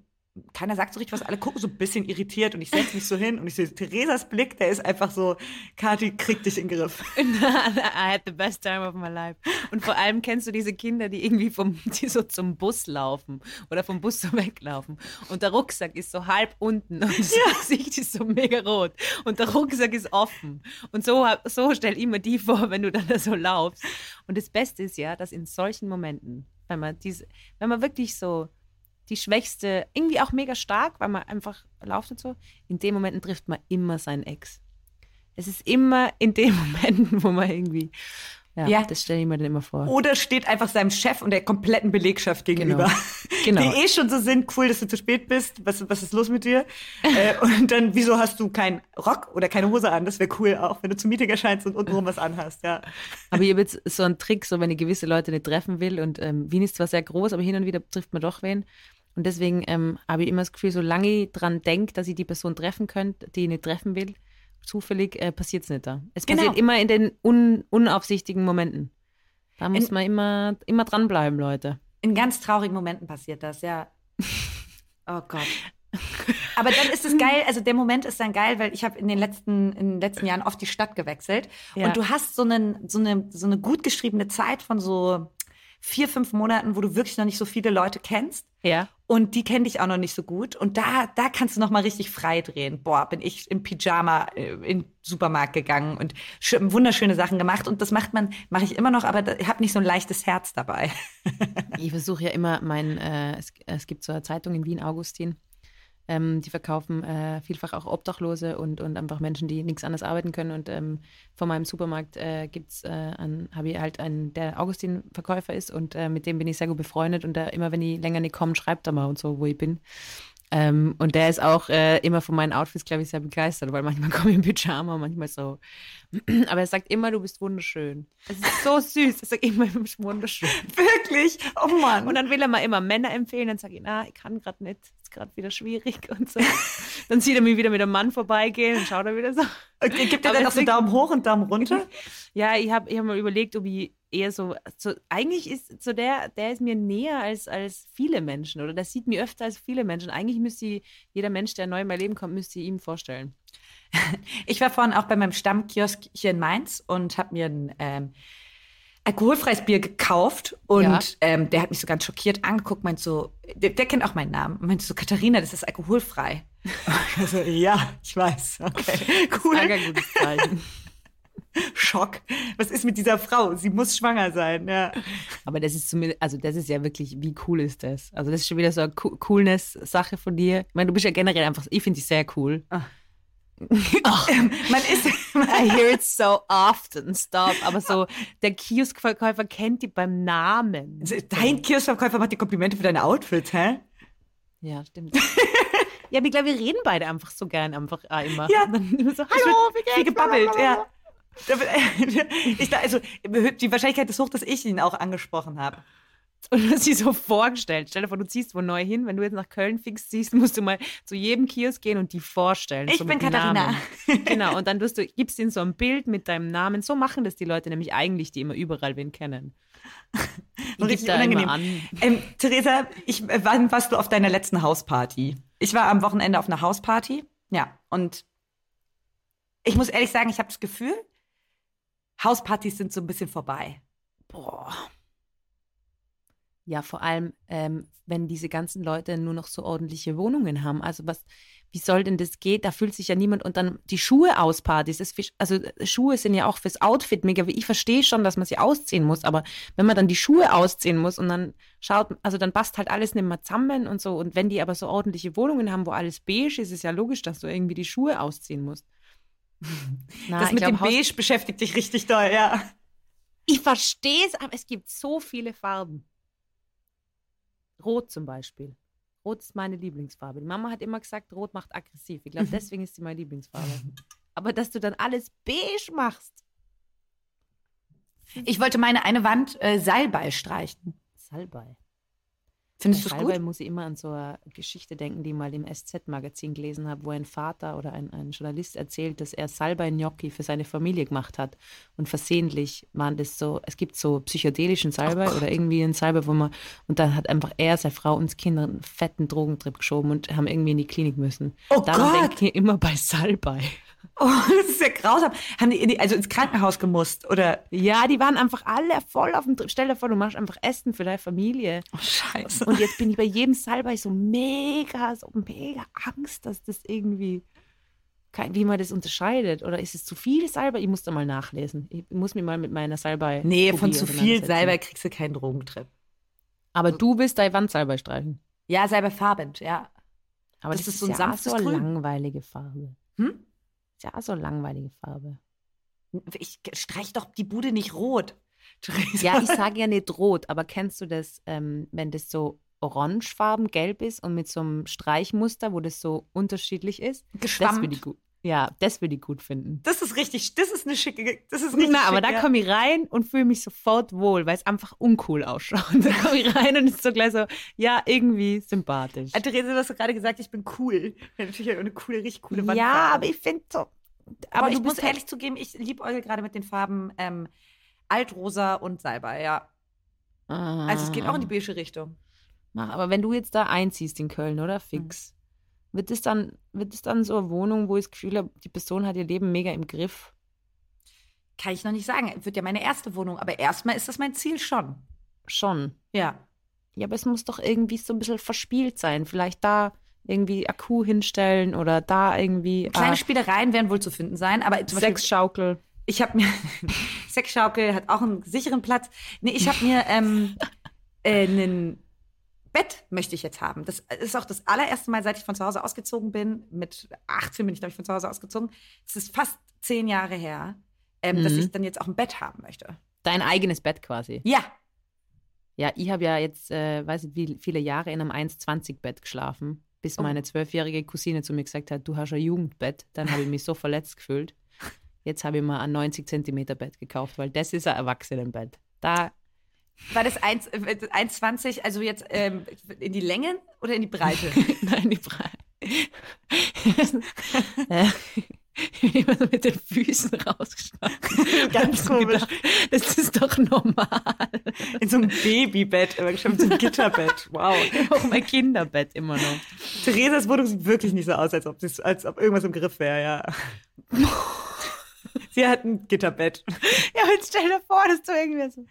Speaker 1: keiner sagt so richtig was, alle gucken so ein bisschen irritiert. Und ich setze mich so hin und ich sehe Theresas Blick, der ist einfach so, Kathi, krieg dich in den Griff. (laughs)
Speaker 2: I had the best time of my life. Und vor allem kennst du diese Kinder, die irgendwie vom, (laughs) die so zum Bus laufen oder vom Bus so weglaufen. Und der Rucksack ist so halb unten und das Gesicht ist so mega rot. Und der Rucksack ist offen. Und so, so stell ich mir die vor, wenn du dann da so laufst. Und das Beste ist ja, dass in solchen Momenten, wenn man diese, wenn man wirklich so die Schwächste, irgendwie auch mega stark, weil man einfach lauft und so, in den Momenten trifft man immer seinen Ex. Es ist immer in den (laughs) Momenten, wo man irgendwie, ja,
Speaker 1: Ja.
Speaker 2: das stelle ich mir dann immer vor.
Speaker 1: Oder steht einfach seinem Chef und der kompletten Belegschaft gegenüber. (laughs)
Speaker 2: Genau.
Speaker 1: Die eh schon so sind, cool, dass du zu spät bist. Was, was ist los mit dir? äh, (laughs) und dann, wieso hast du keinen Rock oder keine Hose an? Das wäre cool auch, wenn du zum Meeting erscheinst und untenrum was anhast, ja.
Speaker 2: Aber ich habe jetzt so einen Trick, so wenn ich gewisse Leute nicht treffen will und ähm, Wien ist zwar sehr groß, aber hin und wieder trifft man doch wen. Und deswegen ähm, habe ich immer das Gefühl, solange ich dran denke, dass ich die Person treffen könnte, die ich nicht treffen will, zufällig äh, passiert es nicht da. Es
Speaker 1: Genau.
Speaker 2: passiert immer in den un unaufsichtigen Momenten. Da muss
Speaker 1: In-
Speaker 2: man immer, immer dranbleiben, Leute.
Speaker 1: In ganz traurigen Momenten passiert das, ja. (laughs) Oh Gott. Aber dann ist es geil, also der Moment ist dann geil, weil ich habe in den letzten in den letzten Jahren oft die Stadt gewechselt
Speaker 2: Ja.
Speaker 1: und du hast so einen so eine so eine gut geschriebene Zeit von so vier fünf Monaten, wo du wirklich noch nicht so viele Leute kennst
Speaker 2: Ja.
Speaker 1: und die kennen dich auch noch nicht so gut und da da kannst du noch mal richtig frei drehen. Boah, bin ich im Pyjama äh, in den Supermarkt gegangen und schö- wunderschöne Sachen gemacht und das macht man mache ich immer noch, aber ich habe nicht so ein leichtes Herz dabei. (laughs)
Speaker 2: Ich versuche ja immer mein, äh, es, es gibt so eine Zeitung in Wien, Augustin, ähm, die verkaufen äh, vielfach auch Obdachlose und, und einfach Menschen, die nichts anderes arbeiten können. Und ähm, von meinem Supermarkt äh, gibt's, äh, habe ich halt einen, der Augustin-Verkäufer ist und äh, mit dem bin ich sehr gut befreundet. Und der, immer wenn ich länger nicht komme, schreibt er mal und so, wo ich bin. Ähm, und der ist auch äh, immer von meinen Outfits, glaube ich, sehr begeistert, weil manchmal (laughs) komme ich im Pyjama, manchmal so. (clears throat) Aber er sagt immer, du bist wunderschön. Es ist so süß. Er sagt immer, du bist wunderschön. (laughs)
Speaker 1: Wirklich? Oh Mann.
Speaker 2: Und dann will er mal immer Männer empfehlen. Dann sage ich, na, ich kann gerade nicht, ist gerade wieder schwierig (laughs) und so. dann sieht er mich wieder mit einem Mann vorbeigehen und schaut er wieder so.
Speaker 1: Okay, gibt er dann auch so Daumen hoch und Daumen runter?
Speaker 2: Ja, ich habe ich hab mal überlegt, ob ich eher so, so eigentlich ist so der, der ist mir näher als, als viele Menschen oder der sieht mir öfter als viele Menschen. Eigentlich müsste ich, jeder Mensch, der neu in mein Leben kommt, müsste ich ihm vorstellen. (laughs)
Speaker 1: Ich war vorhin auch bei meinem Stammkiosk hier in Mainz und habe mir ein ähm, alkoholfreies Bier gekauft und
Speaker 2: Ja.
Speaker 1: ähm, der hat mich so ganz schockiert angeguckt, meint so, der, der kennt auch meinen Namen, meint so, Katharina, das ist alkoholfrei. Also, (laughs) ja, ich weiß. Okay, cool.
Speaker 2: Ein gutes Zeichen.
Speaker 1: Schock. Was ist mit dieser Frau? Sie muss schwanger sein, ja.
Speaker 2: Aber das ist zumindest, also das ist ja wirklich, wie cool ist das? Also das ist schon wieder so eine Co Coolness-Sache von dir. Ich meine, du bist ja generell einfach, ich finde dich sehr cool.
Speaker 1: Ah. (laughs) (laughs) man ist.
Speaker 2: I hear it so often, stop. Aber so, der Kioskverkäufer kennt die beim Namen.
Speaker 1: Dein Kioskverkäufer macht die Komplimente für deine Outfits, hä?
Speaker 2: Ja, stimmt. ja, ich glaube, wir reden beide einfach so gern einfach äh, immer.
Speaker 1: Ja. (laughs)
Speaker 2: so, hallo, wie geht's?
Speaker 1: Wie gebabbelt, ja. (laughs) Ich, also, die Wahrscheinlichkeit ist hoch, dass ich ihn auch angesprochen habe.
Speaker 2: Und du hast sie so vorgestellt. Stell dir vor, du ziehst wo neu hin. Wenn du jetzt nach Köln fix ziehst, musst du mal zu jedem Kiosk gehen und die vorstellen.
Speaker 1: Ich
Speaker 2: so
Speaker 1: bin Katharina.
Speaker 2: Namen. (laughs) Genau. Und dann du, gibst ihnen so ein Bild mit deinem Namen. So machen das die Leute nämlich eigentlich, die immer überall wen kennen. (laughs)
Speaker 1: Ich richtig unangenehm. An. Ähm, Theresa, ich, wann warst du auf deiner letzten Hausparty? Ich war am Wochenende auf einer Hausparty. Ja. Und ich muss ehrlich sagen, ich habe das Gefühl, Hauspartys sind so ein bisschen vorbei.
Speaker 2: Boah. Ja, vor allem, ähm, wenn diese ganzen Leute nur noch so ordentliche Wohnungen haben. Also was, wie soll denn das gehen? Da fühlt sich ja niemand und dann die Schuhe aus Partys. Das, also Schuhe sind ja auch fürs Outfit mega. Ich verstehe schon, dass man sie ausziehen muss, aber wenn man dann die Schuhe ausziehen muss und dann schaut, also dann passt halt alles nicht mehr zusammen und so. Und wenn die aber so ordentliche Wohnungen haben, wo alles beige ist, ist es ja logisch, dass du irgendwie die Schuhe ausziehen musst. (laughs)
Speaker 1: Na, das mit glaub, dem Beige beschäftigt dich richtig doll, ja.
Speaker 2: Ich verstehe es, aber es gibt so viele Farben. Rot zum Beispiel. Rot ist meine Lieblingsfarbe. Die Mama hat immer gesagt, Rot macht aggressiv. Ich glaube, (laughs) deswegen ist sie meine Lieblingsfarbe. Aber dass du dann alles beige machst.
Speaker 1: Ich wollte meine eine Wand äh, Salbei streichen.
Speaker 2: Salbei.
Speaker 1: Findest du es gut?
Speaker 2: muss ich immer an so eine Geschichte denken, die ich mal im SZ-Magazin gelesen habe, wo ein Vater oder ein, ein Journalist erzählt, dass er Salbei-Gnocchi für seine Familie gemacht hat. Und versehentlich waren das so, es gibt so psychedelischen Salbei oh oder irgendwie einen Salbei, wo man, und dann hat einfach er, seine Frau und das Kind einen fetten Drogentrip geschoben und haben irgendwie in die Klinik müssen.
Speaker 1: Oh
Speaker 2: Daran
Speaker 1: Gott!
Speaker 2: denke ich immer bei Salbei. (laughs)
Speaker 1: Oh, das ist ja grausam. Haben die, also ins Krankenhaus gemusst, oder?
Speaker 2: Ja, die waren einfach alle voll auf dem Trip. Stell dir vor, du machst einfach Essen für deine Familie.
Speaker 1: Oh, scheiße.
Speaker 2: Und jetzt bin ich bei jedem Salbei so mega, so mega Angst, dass das irgendwie, wie man das unterscheidet. Oder ist es zu viel Salbei? Ich muss da mal nachlesen. Ich muss mir mal mit meiner Salbei.
Speaker 1: Nee, von zu viel Salbei kriegst du keinen Drogentrip.
Speaker 2: Aber du bist dein Wandsalbei streichen.
Speaker 1: Ja, Salbeifarbend, ja.
Speaker 2: Aber das, das ist so ein ja sanftes so langweilige Farbe.
Speaker 1: Hm?
Speaker 2: Ist ja so eine langweilige Farbe.
Speaker 1: Ich streich doch die Bude nicht rot.
Speaker 2: Ja, ich sage ja nicht rot, aber kennst du das, ähm, wenn das so orangefarben, gelb ist und mit so einem Streichmuster, wo das so unterschiedlich ist?
Speaker 1: Geschwammt.
Speaker 2: Das würde ich gut. Ja, das würde ich gut finden.
Speaker 1: Das ist richtig, das ist eine schicke, das ist nicht
Speaker 2: Na,
Speaker 1: schick,
Speaker 2: aber da
Speaker 1: ja.
Speaker 2: komme ich rein und fühle mich sofort wohl, weil es einfach uncool ausschaut. (laughs) Da komme ich rein und ist so gleich so, ja, irgendwie sympathisch.
Speaker 1: Ah, Therese, du hast gerade gesagt, ich bin cool. Natürlich eine coole, richtig coole Wandfarbe.
Speaker 2: Ja, aber ich finde so.
Speaker 1: Aber,
Speaker 2: Aber
Speaker 1: ich
Speaker 2: du
Speaker 1: muss ehrlich zugeben, ich liebe gerade mit den Farben ähm, Altrosa und Salbei, ja.
Speaker 2: Ah.
Speaker 1: Also es geht auch in die beige Richtung.
Speaker 2: Mach, aber wenn du jetzt da einziehst in Köln, oder? Fix. Wird es dann, wird es dann so eine Wohnung, wo ich das Gefühl habe, die Person hat ihr Leben mega im Griff?
Speaker 1: Kann ich noch nicht sagen. Wird ja meine erste Wohnung, aber erstmal ist das mein Ziel schon.
Speaker 2: Schon.
Speaker 1: Ja.
Speaker 2: Ja, aber es muss doch irgendwie so ein bisschen verspielt sein. Vielleicht da irgendwie Akku hinstellen oder da irgendwie.
Speaker 1: Kleine
Speaker 2: ah,
Speaker 1: Spielereien werden wohl zu finden sein, aber Beispiel,
Speaker 2: Sexschaukel.
Speaker 1: Ich habe mir (laughs) Sexschaukel hat auch einen sicheren Platz. Nee, ich habe mir ähm, äh, einen Bett möchte ich jetzt haben. Das ist auch das allererste Mal, seit ich von zu Hause ausgezogen bin. Mit 18 bin ich, glaube ich, von zu Hause ausgezogen. Es ist fast zehn Jahre her, ähm, dass
Speaker 2: Mhm.
Speaker 1: ich dann jetzt auch ein Bett haben möchte.
Speaker 2: Dein eigenes Bett quasi.
Speaker 1: Ja,
Speaker 2: Ja, ich habe ja jetzt, äh, weiß nicht, wie viele Jahre in einem 1,20-Bett geschlafen, bis
Speaker 1: Oh.
Speaker 2: meine zwölfjährige Cousine zu mir gesagt hat, du hast ein Jugendbett. Dann habe ich mich so verletzt gefühlt. Jetzt habe ich mal ein 90 Zentimeter Bett gekauft, weil das ist ein Erwachsenenbett. Da,
Speaker 1: war das 1, äh, 1,20, also jetzt ähm, in die Länge oder in die Breite? (laughs)
Speaker 2: nein, die Frage. Äh, ich bin immer so mit den Füßen rausgestanden.
Speaker 1: Ganz komisch.
Speaker 2: gedacht, Das ist doch normal.
Speaker 1: In so einem Babybett, immer mit so einem Gitterbett. Wow. (laughs)
Speaker 2: Auch mein Kinderbett immer noch.
Speaker 1: Theresas Wohnung sieht wirklich nicht so aus, als ob, das, als ob irgendwas im Griff wäre, ja. (laughs) Sie hat ein Gitterbett. (laughs)
Speaker 2: Ja, jetzt stell dir vor, dass du irgendwie so.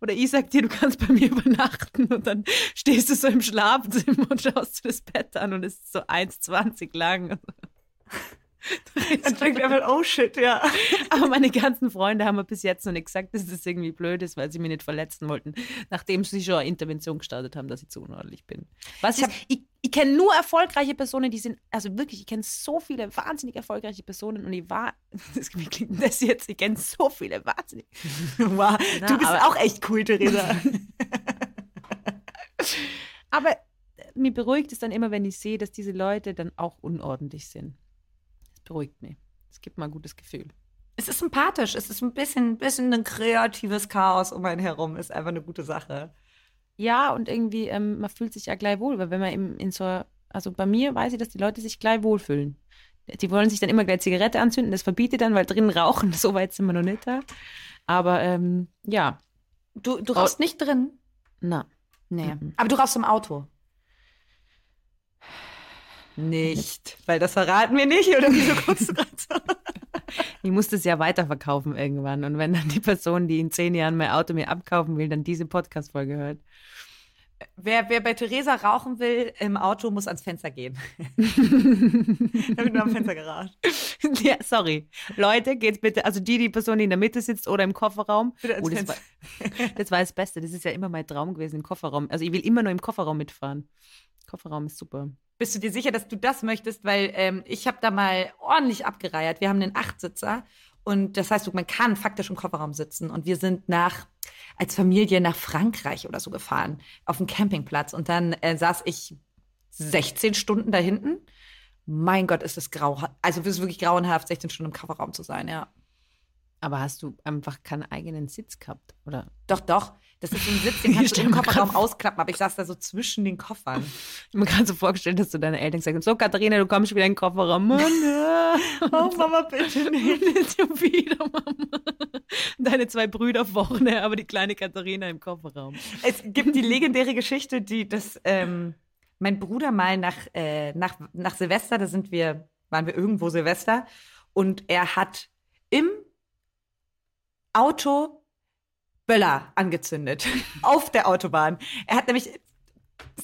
Speaker 2: Oder ich sag dir, du kannst bei mir übernachten und dann stehst du so im Schlafzimmer und schaust dir das Bett an und es ist so 1,20 lang.
Speaker 1: Dann denkt er einfach, oh shit, ja.
Speaker 2: Aber meine ganzen Freunde haben mir bis jetzt noch nicht gesagt, dass das irgendwie blöd ist, weil sie mich nicht verletzen wollten, nachdem sie schon eine Intervention gestartet haben, dass ich zu unordentlich bin. Was ich, ich, ich kenne nur erfolgreiche Personen, die sind, also wirklich, ich kenne so viele wahnsinnig erfolgreiche Personen und ich war, (laughs) das klingt das jetzt, ich kenne so viele wahnsinnig. (laughs)
Speaker 1: Wow, Na, du bist auch echt cool, Theresa. (laughs)
Speaker 2: aber mir beruhigt es dann immer, wenn ich sehe, dass diese Leute dann auch unordentlich sind beruhigt mich. Es gibt mal ein gutes Gefühl.
Speaker 1: Es ist sympathisch. Es ist ein bisschen, bisschen ein kreatives Chaos um einen herum. Ist einfach eine gute Sache.
Speaker 2: Ja, und irgendwie, ähm, man fühlt sich ja gleich wohl, weil wenn man in, in so, also bei mir weiß ich, dass die Leute sich gleich wohlfühlen. Die wollen sich dann immer gleich Zigarette anzünden, das verbiete dann, weil drinnen rauchen, (laughs) so weit sind wir noch nicht da. Aber ähm, ja.
Speaker 1: Du, du rauchst nicht drin?
Speaker 2: Na.
Speaker 1: Nee. Mhm. Aber du rauchst im Auto? Nicht, weil das verraten wir nicht, oder wieso guckst du gerade so? (laughs)
Speaker 2: Ich muss das ja weiterverkaufen irgendwann. Und wenn dann die Person, die in zehn Jahren mein Auto mir abkaufen will, dann diese Podcast-Folge hört.
Speaker 1: Wer, wer bei Theresa rauchen will im Auto, muss ans Fenster gehen. (laughs) Damit nur am Fenster geraten. (laughs)
Speaker 2: Ja, sorry. Leute, geht's bitte, also die, die Person, die in der Mitte sitzt oder im Kofferraum.
Speaker 1: Oh,
Speaker 2: das, war, das war das Beste. Das ist ja immer mein Traum gewesen im Kofferraum. Also ich will immer nur im Kofferraum mitfahren. Kofferraum ist super.
Speaker 1: Bist du dir sicher, dass du das möchtest? Weil ähm, ich habe da mal ordentlich abgereiert. Wir haben einen Achtsitzer und das heißt, man kann faktisch im Kofferraum sitzen. Und wir sind nach als Familie nach Frankreich oder so gefahren auf dem Campingplatz und dann äh, saß ich 16 Stunden da hinten. Mein Gott, ist es grau. Also es ist wirklich grauenhaft, 16 Stunden im Kofferraum zu sein, ja.
Speaker 2: Aber hast du einfach keinen eigenen Sitz gehabt, oder?
Speaker 1: Doch, doch. Das ist ein Sitz, (laughs) den kannst du im Kofferraum ausklappen, aber ich saß da so zwischen den Koffern.
Speaker 2: Ich mir gerade so vorgestellt, dass du deine Eltern gesagt hast, so Katharina, du kommst wieder in den Kofferraum. Mann, (laughs)
Speaker 1: oh Mama, bitte nicht. (laughs)
Speaker 2: wieder, Mama. Deine zwei Brüder vorne, aber die kleine Katharina im Kofferraum.
Speaker 1: Es gibt die legendäre Geschichte, die das ähm, mein Bruder mal nach, äh, nach, nach Silvester, da sind wir, waren wir irgendwo Silvester, und er hat im Auto Böller angezündet (laughs) auf der Autobahn. Er hat nämlich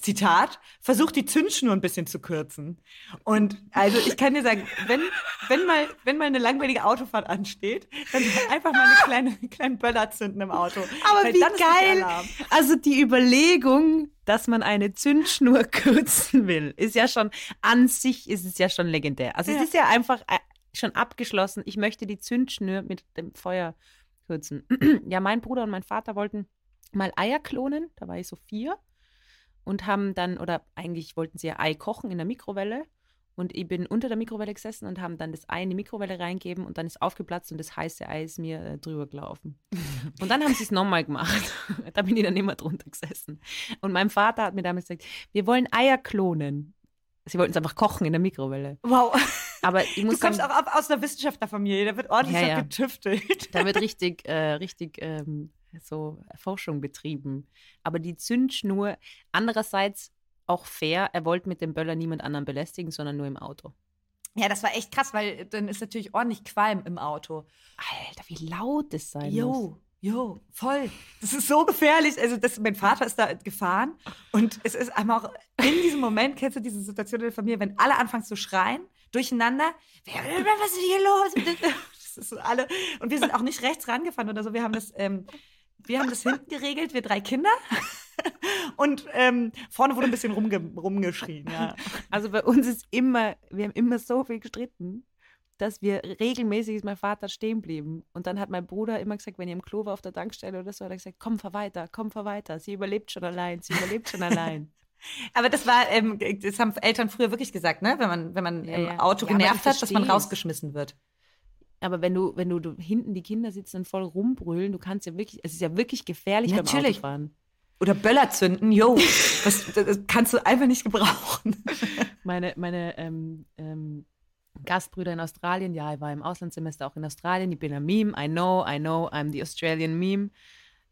Speaker 1: Zitat, versucht die Zündschnur ein bisschen zu kürzen. Und also ich kann dir sagen, wenn, wenn, mal, wenn mal eine langweilige Autofahrt ansteht, dann einfach mal eine kleine, (laughs) kleinen Böller zünden im Auto.
Speaker 2: Aber wie geil! Also die Überlegung, dass man eine Zündschnur (laughs) kürzen will, ist ja schon, an sich ist es ja schon legendär. Also ja. es ist ja einfach äh, schon abgeschlossen. Ich möchte die Zündschnur mit dem Feuer kürzen. (clears throat) ja, mein Bruder und mein Vater wollten mal Eier klonen, da war ich so vier. Und haben dann, oder eigentlich wollten sie ja Ei kochen in der Mikrowelle. Und ich bin unter der Mikrowelle gesessen und haben dann das Ei in die Mikrowelle reingeben und dann ist aufgeplatzt und das heiße Ei ist mir äh, drüber gelaufen. (laughs) und dann haben sie es nochmal gemacht. (laughs) da bin ich dann immer drunter gesessen. Und mein Vater hat mir damals gesagt, wir wollen Eier klonen. Sie wollten es einfach kochen in der Mikrowelle.
Speaker 1: Wow.
Speaker 2: Aber (laughs) ich muss
Speaker 1: du kommst sagen, auch aus einer Wissenschaftlerfamilie, da wird ordentlich ja, ja. getüftelt. (laughs)
Speaker 2: Da wird richtig, (laughs) äh, richtig ähm, so Forschung betrieben. Aber die Zündschnur, andererseits auch fair, er wollte mit dem Böller niemand anderen belästigen, sondern nur im Auto.
Speaker 1: Ja, das war echt krass, weil dann ist natürlich ordentlich Qualm im Auto.
Speaker 2: Alter, wie laut es sein
Speaker 1: jo.
Speaker 2: muss.
Speaker 1: Jo, voll. Das ist so gefährlich. Also, das, mein Vater ist da gefahren und es ist einmal auch in diesem Moment, kennst du diese Situation in der Familie, wenn alle anfangen zu schreien, durcheinander. Was ist hier los? Das ist so alle. Und wir sind auch nicht rechts rangefahren oder so. Wir haben das, ähm, wir haben das hinten geregelt, wir drei Kinder. Und ähm, vorne wurde ein bisschen rumge rumgeschrien, ja.
Speaker 2: Also bei uns ist immer, wir haben immer so viel gestritten dass wir regelmäßig ist mein Vater stehen blieben. Und dann hat mein Bruder immer gesagt, wenn ihr im Klo war auf der Tankstelle oder so, hat er gesagt, komm, fahr weiter, komm, fahr weiter. Sie überlebt schon allein, sie überlebt schon allein. (laughs)
Speaker 1: Aber das war, ähm, das haben Eltern früher wirklich gesagt, ne? Wenn man, wenn man ja, im Auto ja, genervt hat, dass man rausgeschmissen wird.
Speaker 2: Aber wenn du, wenn du, du, hinten die Kinder sitzen und voll rumbrüllen, du kannst ja wirklich, es ist ja wirklich gefährlich Natürlich. beim Autofahren.
Speaker 1: Oder Böller zünden, yo, das, das kannst du einfach nicht gebrauchen. (laughs)
Speaker 2: meine, meine ähm, ähm, Gastbrüder in Australien. Ja, ich war im Auslandssemester auch in Australien. Ich bin ein Meme. I know, I know, I'm the Australian Meme.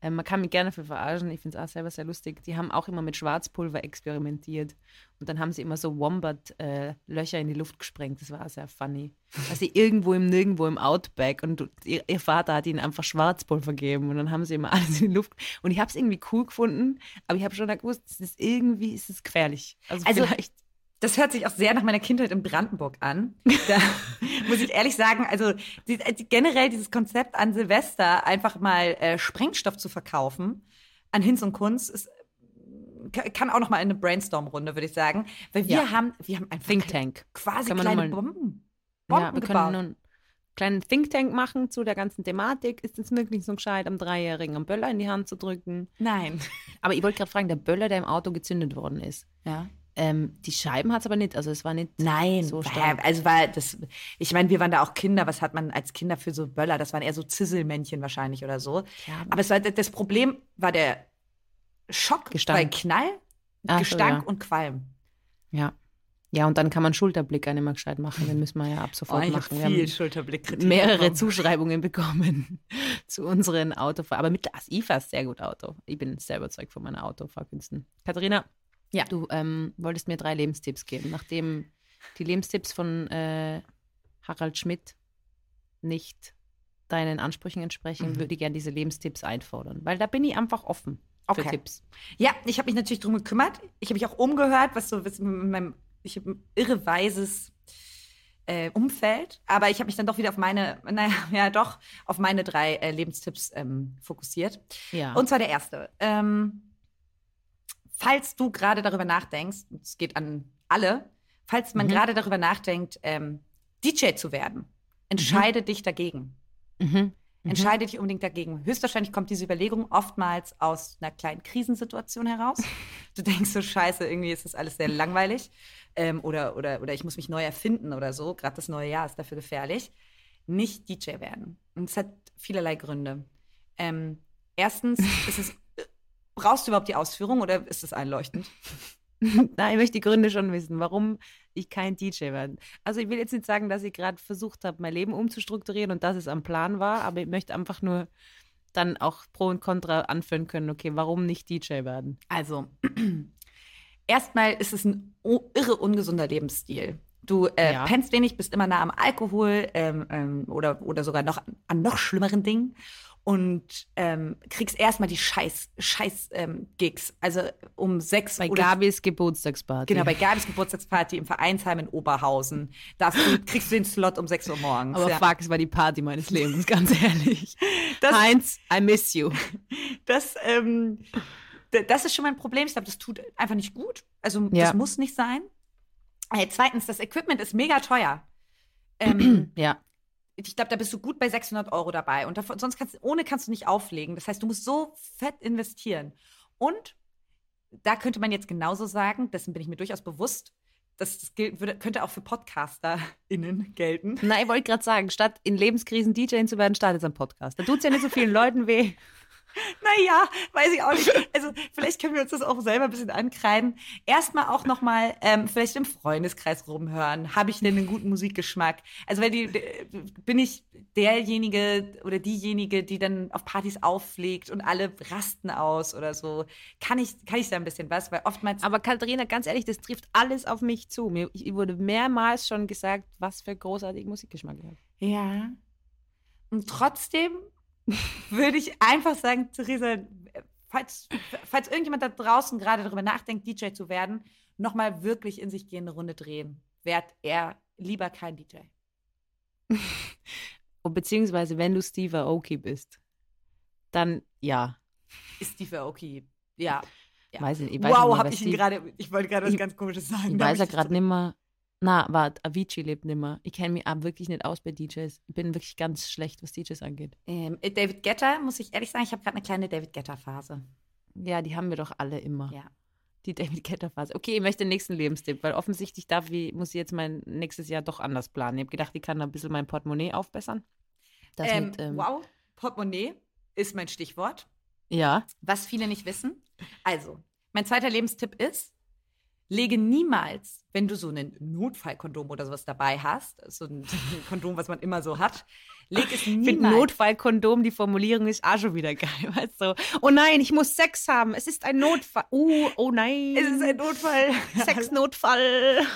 Speaker 2: Ähm, man kann mich gerne für verarschen. Ich finde es auch selber sehr lustig. Die haben auch immer mit Schwarzpulver experimentiert. Und dann haben sie immer so Wombat-Löcher äh, in die Luft gesprengt. Das war auch sehr funny. Also irgendwo im Nirgendwo im Outback. Und ihr, ihr, Vater hat ihnen einfach Schwarzpulver gegeben. Und dann haben sie immer (laughs) alles in die Luft. Und ich habe es irgendwie cool gefunden. Aber ich habe schon gewusst, es ist irgendwie ist es gefährlich. Also, also vielleicht
Speaker 1: das hört sich auch sehr nach meiner Kindheit in Brandenburg an. (laughs) Da (laughs) muss ich ehrlich sagen, also generell dieses Konzept an Silvester einfach mal äh, Sprengstoff zu verkaufen an Hinz und Kunst ist kann auch noch mal eine Brainstorm-Runde, würde ich sagen, weil wir
Speaker 2: Ja.
Speaker 1: haben, wir haben einfach
Speaker 2: Think Tank.
Speaker 1: quasi kleine Bomben, Bomben
Speaker 2: ja, wir
Speaker 1: gebaut.
Speaker 2: können einen kleinen Think Tank machen zu der ganzen Thematik. Ist es wirklich so gescheit, am Dreijährigen einen Böller in die Hand zu drücken?
Speaker 1: Nein.
Speaker 2: Aber ich wollte gerade fragen, der Böller, der im Auto gezündet worden ist,
Speaker 1: Ja.
Speaker 2: Ähm, die Scheiben hat es aber nicht. Also es war nicht
Speaker 1: Nein,
Speaker 2: so stark.
Speaker 1: also war das, ich meine, wir waren da auch Kinder, was hat man als Kinder für so Böller? Das waren eher so Zisselmännchen wahrscheinlich oder so.
Speaker 2: Ja,
Speaker 1: Aber es war, das Problem war der Schock
Speaker 2: Gestank.
Speaker 1: bei Knall,
Speaker 2: Ach so,
Speaker 1: Gestank
Speaker 2: ja.
Speaker 1: und Qualm.
Speaker 2: ja. Ja, und dann kann man Schulterblick nicht mehr gescheit machen. Den müssen wir ja ab sofort
Speaker 1: Oh, ich
Speaker 2: machen.
Speaker 1: habe
Speaker 2: Wir
Speaker 1: viel
Speaker 2: haben
Speaker 1: Schulterblick
Speaker 2: mehrere Zuschreibungen bekommen (laughs) zu unseren Autofahren. Aber mit also ich fahre sehr gut Auto. Ich bin sehr überzeugt von meiner Autofahrkünsten. Katharina,
Speaker 1: Ja.
Speaker 2: du ähm, wolltest mir drei Lebenstipps geben. Nachdem die Lebenstipps von äh, Harald Schmidt nicht deinen Ansprüchen entsprechen,
Speaker 1: Mhm.
Speaker 2: würde ich gerne diese Lebenstipps einfordern. Weil da bin ich einfach offen für
Speaker 1: Okay.
Speaker 2: Tipps.
Speaker 1: Ja, ich habe mich natürlich drum gekümmert. Ich habe mich auch umgehört, was so was mit meinem, ich habe ein irreweises äh, Umfeld, aber ich habe mich dann doch wieder auf meine, (laughs) naja, ja doch, auf meine drei äh, Lebenstipps ähm, fokussiert.
Speaker 2: Ja.
Speaker 1: Und zwar der erste. Ähm, falls du gerade darüber nachdenkst, und es geht an alle, falls man
Speaker 2: Mhm.
Speaker 1: gerade darüber nachdenkt, ähm, DJ zu werden, entscheide dich dagegen.
Speaker 2: mhm. Mhm.
Speaker 1: Entscheide dich unbedingt dagegen. Höchstwahrscheinlich kommt diese Überlegung oftmals aus einer kleinen Krisensituation heraus. (laughs) Du denkst so, scheiße, irgendwie ist das alles sehr langweilig. Ähm, oder, oder, oder ich muss mich neu erfinden oder so. Gerade das neue Jahr ist dafür gefährlich. Nicht DJ werden. Und es hat vielerlei Gründe. Ähm, erstens, (laughs) ist es, brauchst du überhaupt die Ausführung oder ist es einleuchtend? (laughs)
Speaker 2: Nein, ich möchte die Gründe schon wissen, warum ich kein DJ werde. Also ich will jetzt nicht sagen, dass ich gerade versucht habe, mein Leben umzustrukturieren und dass es am Plan war, aber ich möchte einfach nur dann auch Pro und Contra anführen können, okay, warum nicht DJ werden?
Speaker 1: Also, (clears throat) erstmal ist es ein irre ungesunder Lebensstil. Du äh,
Speaker 2: Ja.
Speaker 1: pennst wenig, bist immer nah am Alkohol ähm, ähm, oder, oder sogar noch an noch schlimmeren Dingen und ähm, kriegst erstmal die Scheiß, Scheiß ähm, Gigs. Also um sechs
Speaker 2: Bei
Speaker 1: oder
Speaker 2: Gabis Geburtstagsparty.
Speaker 1: genau bei Gabis Geburtstagsparty im Vereinsheim in Oberhausen. Da (laughs) kriegst du den Slot um 6 Uhr morgens.
Speaker 2: Aber
Speaker 1: ja.
Speaker 2: fuck, es war die Party meines Lebens, (laughs) ganz ehrlich.
Speaker 1: Das-
Speaker 2: Heinz, I miss you. (laughs)
Speaker 1: Das, ähm, das ist schon mal ein Problem. Ich glaube, das tut einfach nicht gut. Also
Speaker 2: Ja.
Speaker 1: das muss nicht sein. Äh, zweitens, das Equipment ist mega teuer. Ähm, (clears throat)
Speaker 2: Ja,
Speaker 1: ich glaube, da bist du gut bei 600 Euro dabei. Und davon, sonst kannst du, ohne kannst du nicht auflegen. Das heißt, du musst so fett investieren. Und da könnte man jetzt genauso sagen, dessen bin ich mir durchaus bewusst, dass das könnte auch für PodcasterInnen gelten.
Speaker 2: na, ich wollte gerade sagen, statt in Lebenskrisen DJ zu werden, startet ein Podcast. Da tut es ja nicht so vielen Leuten weh. (laughs)
Speaker 1: Naja, weiß ich auch nicht. Also vielleicht können wir uns das auch selber ein bisschen ankreiden. Erstmal auch noch mal ähm, vielleicht im Freundeskreis rumhören. Habe ich denn einen guten Musikgeschmack? Also wenn die, bin ich derjenige oder diejenige, die dann auf Partys auflegt und alle rasten aus oder so? Kann ich, kann ich da ein bisschen was? Weil oftmals
Speaker 2: Aber Katharina, ganz ehrlich, das trifft alles auf mich zu. Mir ich wurde mehrmals schon gesagt, was für großartigen Musikgeschmack ich habe.
Speaker 1: Ja. Und trotzdem (laughs) würde ich einfach sagen, Theresa, falls, falls irgendjemand da draußen gerade darüber nachdenkt, DJ zu werden, nochmal wirklich in sich gehende Runde drehen. Werd er lieber kein DJ. (laughs)
Speaker 2: Und beziehungsweise, wenn du Steve Aoki bist, dann ja.
Speaker 1: Ist Steve Aoki. Ja. Ja.
Speaker 2: Weiß ich, ich weiß
Speaker 1: wow, habe ich ihn gerade, ich wollte gerade was ganz Komisches sagen.
Speaker 2: Ich weiß ja gerade nicht mehr. Na, warte, Avicii lebt nicht mehr. Ich kenne mich aber wirklich nicht aus bei DJs. Ich bin wirklich ganz schlecht, was DJs angeht.
Speaker 1: Ähm, David Guetta, muss ich ehrlich sagen, ich habe gerade eine kleine David Guetta-Phase.
Speaker 2: Ja, die haben wir doch alle immer.
Speaker 1: Ja.
Speaker 2: Die David Guetta-Phase. Okay, ich möchte den nächsten Lebenstipp, weil offensichtlich darf ich, muss ich jetzt mein nächstes Jahr doch anders planen. Ich habe gedacht, ich kann da ein bisschen mein Portemonnaie aufbessern. Das
Speaker 1: Ähm,
Speaker 2: mit, ähm,
Speaker 1: wow, Portemonnaie ist mein Stichwort.
Speaker 2: Ja.
Speaker 1: Was viele nicht wissen. Also, mein zweiter Lebenstipp ist, lege niemals, wenn du so ein Notfallkondom oder sowas dabei hast, so ein (laughs) Kondom, was man immer so hat, leg es niemals.
Speaker 2: Notfallkondom, die Formulierung ist auch schon wieder geil. (laughs) Weißt du? Oh nein, ich muss Sex haben. Es ist ein Notfall. Oh, oh nein.
Speaker 1: es ist ein Notfall. (laughs)
Speaker 2: Sexnotfall.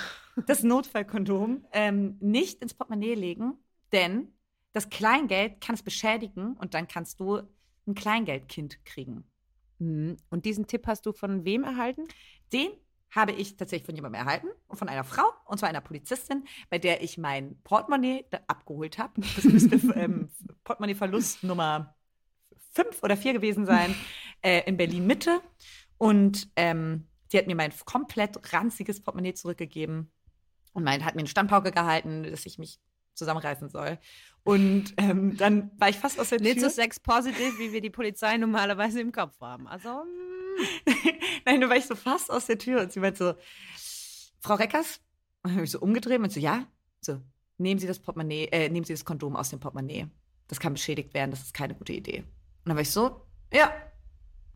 Speaker 1: Das Notfallkondom ähm, nicht ins Portemonnaie legen, denn das Kleingeld kann es beschädigen und dann kannst du ein Kleingeldkind kriegen.
Speaker 2: Mhm. Und diesen Tipp hast du von wem erhalten?
Speaker 1: Den habe ich tatsächlich von jemandem erhalten, von einer Frau, und zwar einer Polizistin, bei der ich mein Portemonnaie abgeholt habe. Das müsste (laughs) ähm, Portemonnaie-Verlust Nummer fünf oder vier gewesen sein, (laughs) äh, in Berlin-Mitte. Und ähm, die hat mir mein komplett ranziges Portemonnaie zurückgegeben und mein, hat mir eine Standpauke gehalten, dass ich mich zusammenreißen soll. Und ähm, dann war ich fast aus der Tür.
Speaker 2: Nicht so sex-positiv, wie wir die Polizei normalerweise im Kopf haben. Also. mm. (laughs)
Speaker 1: Nein, da war ich so fast aus der Tür und sie meinte so, Frau Reckers? Und dann habe ich so umgedreht und so, ja? So, nehmen Sie das Portemonnaie, äh, nehmen Sie das Kondom aus dem Portemonnaie. Das kann beschädigt werden, das ist keine gute Idee. Und dann war ich so, ja,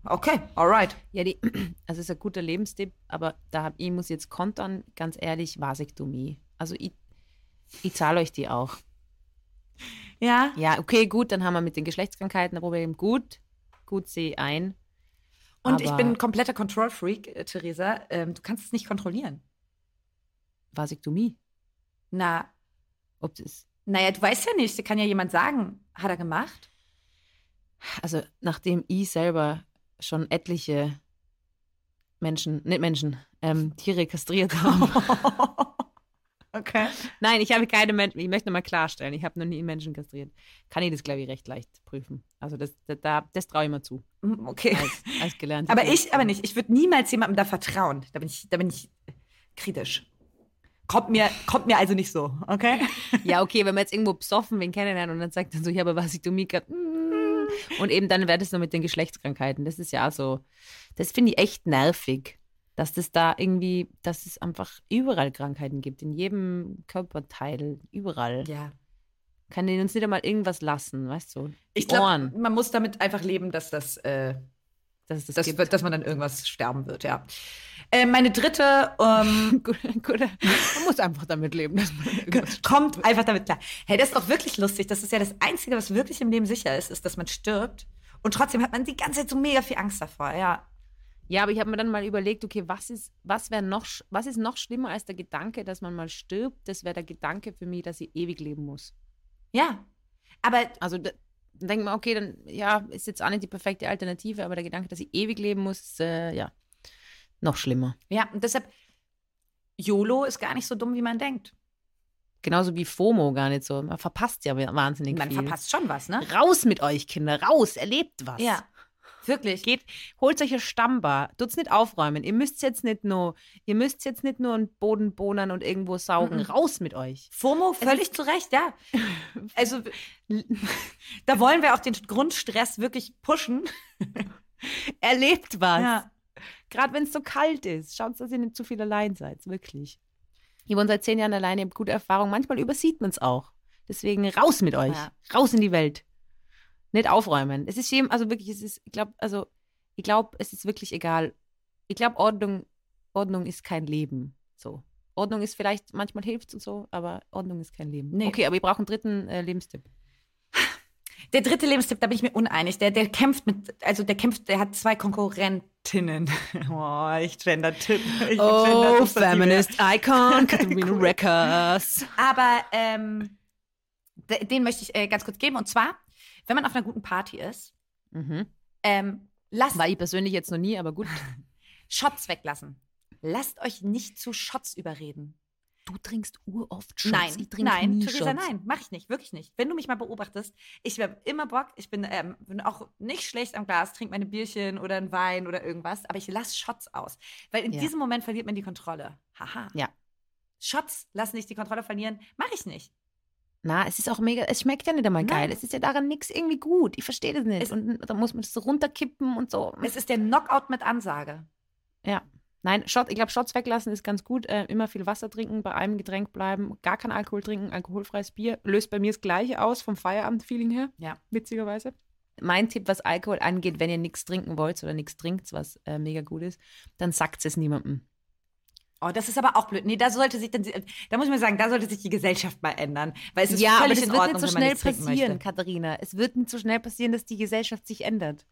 Speaker 1: okay, alright.
Speaker 2: Ja, die, (clears throat) also ist ein guter Lebenstipp, aber da hab, ich muss jetzt kontern, ganz ehrlich, Vasektomie. Also ich, ich zahle euch die auch.
Speaker 1: Ja,
Speaker 2: Ja, okay, gut, dann haben wir mit den Geschlechtskrankheiten ein Problem. Gut, gut sehe ich ein.
Speaker 1: Und ich
Speaker 2: Aber-
Speaker 1: bin ein kompletter Control-Freak, äh, Theresa. Ähm, du kannst es nicht kontrollieren.
Speaker 2: Vasektomie.
Speaker 1: Na,
Speaker 2: Ob das,
Speaker 1: naja, du weißt ja nicht, kann ja jemand sagen, hat er gemacht?
Speaker 2: also nachdem ich selber schon etliche Menschen, nicht Menschen, ähm, Tiere kastriert (laughs) habe.
Speaker 1: Okay.
Speaker 2: Nein, ich habe keine Menschen, ich möchte nochmal klarstellen, ich habe noch nie einen Menschen kastriert. Kann ich das, glaube ich, recht leicht prüfen. Also das, das, da- das traue ich mir zu,
Speaker 1: Mm, Okay.
Speaker 2: als, als gelernte
Speaker 1: Aber ich aber nicht. Ich würde niemals jemandem da vertrauen. Da bin ich, da bin ich kritisch. Kommt mir, kommt mir also nicht so, okay? (laughs)
Speaker 2: Ja, okay, wenn man jetzt irgendwo besoffen wen kennenlernt und dann sagt dann so, ich habe Vasektomie gehabt. mm, Und eben dann wäre das noch mit den Geschlechtskrankheiten. Das ist ja so, das finde ich echt nervig, dass das da irgendwie, dass es einfach überall Krankheiten gibt, in jedem Körperteil, überall.
Speaker 1: Ja.
Speaker 2: Kann denen uns nicht einmal irgendwas lassen, weißt du? Die
Speaker 1: Ich glaube, man muss damit einfach leben, dass das, äh,
Speaker 2: dass es das,
Speaker 1: das wird, dass man dann irgendwas sterben wird, ja. Äh, meine dritte ähm, (laughs)
Speaker 2: Gut, gut, man muss einfach damit leben, dass man
Speaker 1: kommt einfach damit klar. Hey, das ist doch wirklich lustig. Das ist ja das Einzige, was wirklich im Leben sicher ist, ist, dass man stirbt. Und trotzdem hat man die ganze Zeit so mega viel Angst davor, ja.
Speaker 2: Ja, aber ich habe mir dann mal überlegt, okay, was ist, was wäre noch, was ist noch schlimmer als der Gedanke, dass man mal stirbt? Das wäre der Gedanke für mich, dass ich ewig leben muss.
Speaker 1: Ja. Aber
Speaker 2: Also da, dann denkt man, okay, dann ja, ist jetzt auch nicht die perfekte Alternative, aber der Gedanke, dass ich ewig leben muss, ist, äh, ja, noch schlimmer.
Speaker 1: ja, und deshalb, YOLO ist gar nicht so dumm, wie man denkt.
Speaker 2: Genauso wie FOMO gar nicht so. Man verpasst ja wahnsinnig
Speaker 1: Man
Speaker 2: viel.
Speaker 1: verpasst schon was, ne?
Speaker 2: Raus mit euch, Kinder, raus, erlebt was.
Speaker 1: Ja. Wirklich.
Speaker 2: Geht, holt euch ein Stammbar, tut's nicht aufräumen. Ihr müsst jetzt nicht nur, ihr müsst jetzt nicht nur einen Boden bohnern und irgendwo saugen.
Speaker 1: Mhm.
Speaker 2: Raus mit euch.
Speaker 1: FOMO, völlig zu Recht, ja. (laughs) Also, (laughs) da wollen wir auch den Grundstress wirklich pushen. (laughs)
Speaker 2: Erlebt was.
Speaker 1: Ja.
Speaker 2: Gerade wenn es so kalt ist. Schaut, dass ihr nicht zu viel allein seid. Wirklich. Ich wohne seit zehn Jahren alleine, ich habe gute Erfahrung. Manchmal übersieht man es auch. Deswegen raus mit euch.
Speaker 1: Ja.
Speaker 2: Raus in die Welt. Nicht aufräumen. Es ist jedem, also wirklich, es ist, ich glaube, also, ich glaube, es ist wirklich egal. Ich glaube, Ordnung, Ordnung ist kein Leben. So. Ordnung ist vielleicht, manchmal hilft und so, aber Ordnung ist kein Leben.
Speaker 1: Nee.
Speaker 2: Okay, aber ich brauche einen dritten äh, Lebenstipp. (laughs)
Speaker 1: Der dritte Lebenstipp, da bin ich mir uneinig. Der, der kämpft mit, also der kämpft, der hat zwei Konkurrentinnen. (laughs) Oh, ich gender-tipp. Ich gender- das ist das
Speaker 2: Icon, (laughs) Katharina Reckers.
Speaker 1: Aber ähm, de- den möchte ich äh, ganz kurz geben. Und zwar, wenn man auf einer guten Party ist,
Speaker 2: Mhm.
Speaker 1: ähm, lasst
Speaker 2: War ich persönlich jetzt noch nie, aber gut. (laughs)
Speaker 1: Shots weglassen. Lasst euch nicht zu Shots überreden.
Speaker 2: Du trinkst uroft
Speaker 1: nein, nein, Theresa, nein, mach ich nicht, wirklich nicht. Wenn du mich mal beobachtest, ich habe immer Bock, ich bin, ähm, bin auch nicht schlecht am Glas, trinke meine Bierchen oder einen Wein oder irgendwas, aber ich lasse Shots aus. Weil in
Speaker 2: Ja.
Speaker 1: diesem Moment verliert man die Kontrolle. Haha.
Speaker 2: Ja.
Speaker 1: Shots lassen nicht die Kontrolle verlieren, mache ich nicht.
Speaker 2: Na, es ist auch mega, es schmeckt ja nicht einmal
Speaker 1: Nein.
Speaker 2: geil. Es ist ja daran nichts irgendwie gut. Ich verstehe das nicht.
Speaker 1: Es-
Speaker 2: und da muss man das so runterkippen und so.
Speaker 1: Es ist der Knockout mit Ansage.
Speaker 2: ja. Nein, Shot, ich glaube, Shots weglassen ist ganz gut. Äh, immer viel Wasser trinken, bei einem Getränk bleiben, gar kein Alkohol trinken, alkoholfreies Bier. Löst bei mir das Gleiche aus vom Feierabend-Feeling her.
Speaker 1: Ja.
Speaker 2: Witzigerweise. Mein Tipp, was Alkohol angeht, wenn ihr nichts trinken wollt oder nichts trinkt, was äh, mega gut ist, dann sagt es niemandem.
Speaker 1: Oh, das ist aber auch blöd. Nee, da sollte sich dann, da muss ich mal sagen, da sollte sich die Gesellschaft mal ändern. Weil es ist
Speaker 2: ja, aber
Speaker 1: völlig
Speaker 2: das
Speaker 1: in
Speaker 2: wird
Speaker 1: Ordnung,
Speaker 2: nicht so schnell passieren. Katharina. Es wird nicht so schnell passieren, dass die Gesellschaft sich ändert.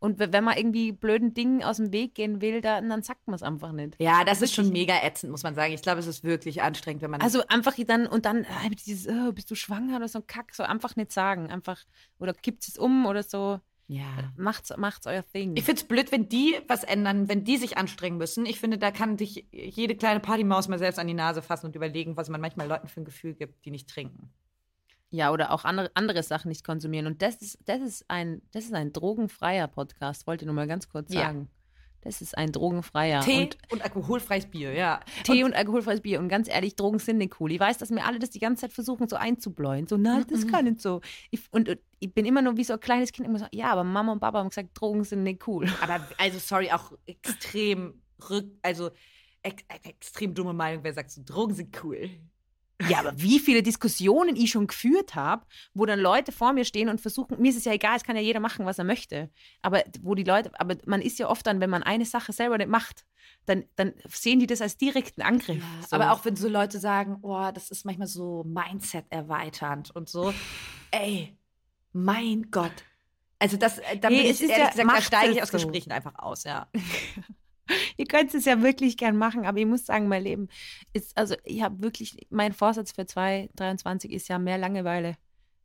Speaker 2: Und wenn man irgendwie blöden Dingen aus dem Weg gehen will, dann, dann sagt man es einfach nicht.
Speaker 1: Ja, das ist schon mega ätzend, muss man sagen. Ich glaube, es ist wirklich anstrengend, wenn man.
Speaker 2: Also einfach dann und dann ah, dieses, oh, bist du schwanger oder so ein Kack, so einfach nicht sagen. Einfach, oder kippt es um oder so.
Speaker 1: Ja.
Speaker 2: Macht's, macht's euer Thing.
Speaker 1: Ich finde es blöd, wenn die was ändern, wenn die sich anstrengen müssen. Ich finde, da kann sich jede kleine Partymaus mal selbst an die Nase fassen und überlegen, was man manchmal Leuten für ein Gefühl gibt, die nicht trinken.
Speaker 2: Ja, oder auch andere, andere Sachen nicht konsumieren. Und das ist, das ist ein, das ist ein drogenfreier Podcast, wollte ich nur mal ganz kurz
Speaker 1: Ja.
Speaker 2: Das ist ein drogenfreier.
Speaker 1: Tee
Speaker 2: Und
Speaker 1: und, alkoholfreies Bier, ja.
Speaker 2: Tee und, alkoholfreies Bier. Und ganz ehrlich, Drogen sind nicht cool. Ich weiß, dass mir alle das die ganze Zeit versuchen, so einzubläuen. So, nein, das kann nicht so. Ich, und, und ich bin immer nur wie so ein kleines Kind immer so, ja, aber Mama und Papa haben gesagt, Drogen sind nicht cool. (laughs)
Speaker 1: Aber also sorry, auch extrem rück, also ex extrem dumme Meinung, wer sagt so, Drogen sind cool.
Speaker 2: Ja, aber wie viele Diskussionen ich schon geführt habe, wo dann Leute vor mir stehen und versuchen, mir ist es ja egal, es kann ja jeder machen, was er möchte. Aber wo die Leute, aber man ist ja oft dann, wenn man eine Sache selber nicht macht, dann, dann sehen die das als direkten Angriff. so.
Speaker 1: Aber auch wenn so Leute sagen, oh, das ist manchmal so Mindset erweiternd und so. Ey, mein Gott. Also das, äh, da
Speaker 2: Nee,
Speaker 1: bin ich
Speaker 2: ist
Speaker 1: ehrlich
Speaker 2: ja-
Speaker 1: gesagt, da steige ich aus
Speaker 2: so.
Speaker 1: Gesprächen einfach aus, ja. (laughs)
Speaker 2: Ihr könnt es ja wirklich gern machen, aber ich muss sagen, mein Leben ist, also ich habe wirklich, mein Vorsatz für 2023 ist ja mehr Langeweile.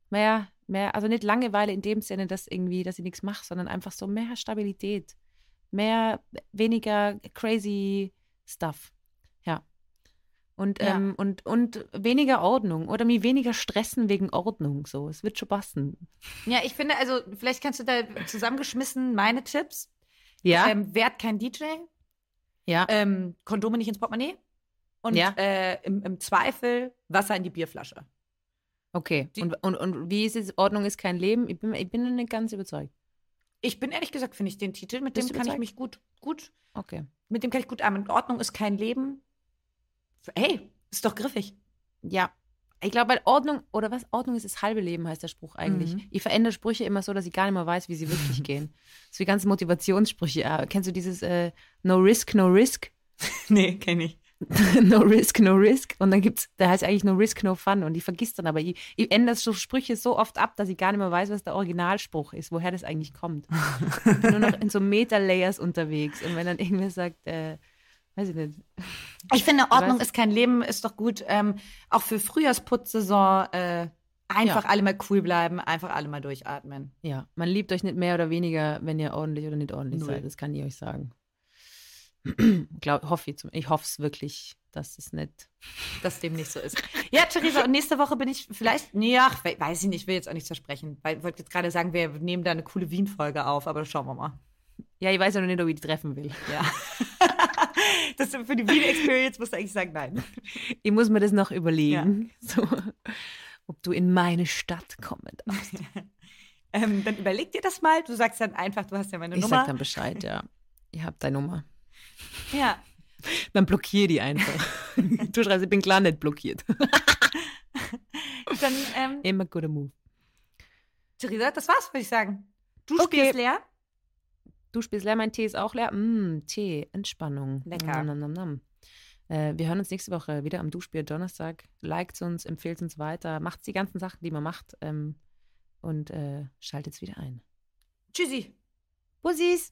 Speaker 2: Mehr, mehr, also nicht Langeweile in dem Sinne, dass irgendwie, dass ich nichts mache, sondern einfach so mehr Stabilität. Mehr, weniger crazy stuff. Ja. Und,
Speaker 1: Ja.
Speaker 2: ähm, und, und weniger Ordnung oder mir weniger stressen wegen Ordnung. So, es wird schon passen.
Speaker 1: Ja, ich finde, also vielleicht kannst du da zusammengeschmissen meine Tipps.
Speaker 2: Ja.
Speaker 1: Ähm, werd kein DJ,
Speaker 2: ja.
Speaker 1: ähm, Kondome nicht ins Portemonnaie und
Speaker 2: Ja.
Speaker 1: äh, im, im Zweifel Wasser in die Bierflasche.
Speaker 2: Okay.
Speaker 1: die-
Speaker 2: Und, und, und wie ist es? Ordnung ist kein Leben? Ich bin, ich bin nicht ganz überzeugt.
Speaker 1: Ich bin ehrlich gesagt, finde ich den Titel, mit
Speaker 2: Bist
Speaker 1: dem kann ich mich gut, gut,
Speaker 2: Okay.
Speaker 1: mit dem kann ich gut arbeiten. Ordnung ist kein Leben. Hey, ist doch griffig.
Speaker 2: Ja. Ich glaube, weil Ordnung, oder was? Ordnung ist das halbe Leben, heißt der Spruch eigentlich.
Speaker 1: Mhm.
Speaker 2: Ich verändere Sprüche immer so, dass ich gar nicht mehr weiß, wie sie wirklich (laughs) gehen. So wie ganze Motivationssprüche. Ja, kennst du dieses äh, No Risk, No Risk? (laughs)
Speaker 1: Nee, kenne ich. (laughs)
Speaker 2: no Risk, No Risk. Und dann gibt's, der heißt eigentlich No Risk, No Fun. Und ich vergiss dann aber, ich, ich ändere so Sprüche so oft ab, dass ich gar nicht mehr weiß, was der Originalspruch ist, woher das eigentlich kommt. Ich bin nur noch in so Meta-Layers unterwegs. Und wenn dann irgendwer sagt, äh, weiß ich nicht,
Speaker 1: Ich finde, Ordnung ist kein Leben, ist doch gut. Ähm, auch für Frühjahrsputzsaison äh, einfach
Speaker 2: Ja.
Speaker 1: alle mal cool bleiben, einfach alle mal durchatmen.
Speaker 2: Ja, man liebt euch nicht mehr oder weniger, wenn ihr ordentlich oder nicht ordentlich
Speaker 1: Null.
Speaker 2: seid. Das kann ich euch sagen. (clears throat) Glaub, hoffe ich, ich hoffe es wirklich, dass es nicht.
Speaker 1: dass dem nicht so ist. Ja, Theresa, und nächste Woche bin ich vielleicht, nee, ach, we- weiß ich nicht, ich will jetzt auch nichts versprechen, weil ich wollte jetzt gerade sagen, wir nehmen da eine coole Wien-Folge auf, aber schauen wir mal.
Speaker 2: Ja, ich weiß ja noch nicht, ob ich die treffen will.
Speaker 1: Ja. (laughs) das für die Wien-Experience musst du eigentlich sagen, nein.
Speaker 2: Ich muss mir das noch überlegen, so, ob du in meine Stadt kommen darfst. (laughs)
Speaker 1: Ähm, dann überleg dir das mal. Du sagst dann einfach, du hast ja meine
Speaker 2: Ich
Speaker 1: Nummer.
Speaker 2: sag dann Bescheid, ja. Ich habe deine Nummer.
Speaker 1: ja.
Speaker 2: Dann blockier die einfach. (laughs) du schreibst, ich bin klar nicht blockiert. (laughs)
Speaker 1: Dann, ähm,
Speaker 2: Immer guter Move.
Speaker 1: Theresa, das war's, würde ich sagen. Du
Speaker 2: Okay.
Speaker 1: spielst leer.
Speaker 2: Du spielst leer, mein Tee ist auch leer. Mm, Tee, Entspannung.
Speaker 1: Lecker.
Speaker 2: Nam, nam, nam, äh, wir hören uns nächste Woche wieder am Duschbier Donnerstag. Liked uns, empfehlt uns weiter, macht die ganzen Sachen, die man macht ähm, und äh, schaltet wieder ein.
Speaker 1: Tschüssi.
Speaker 2: Bussis.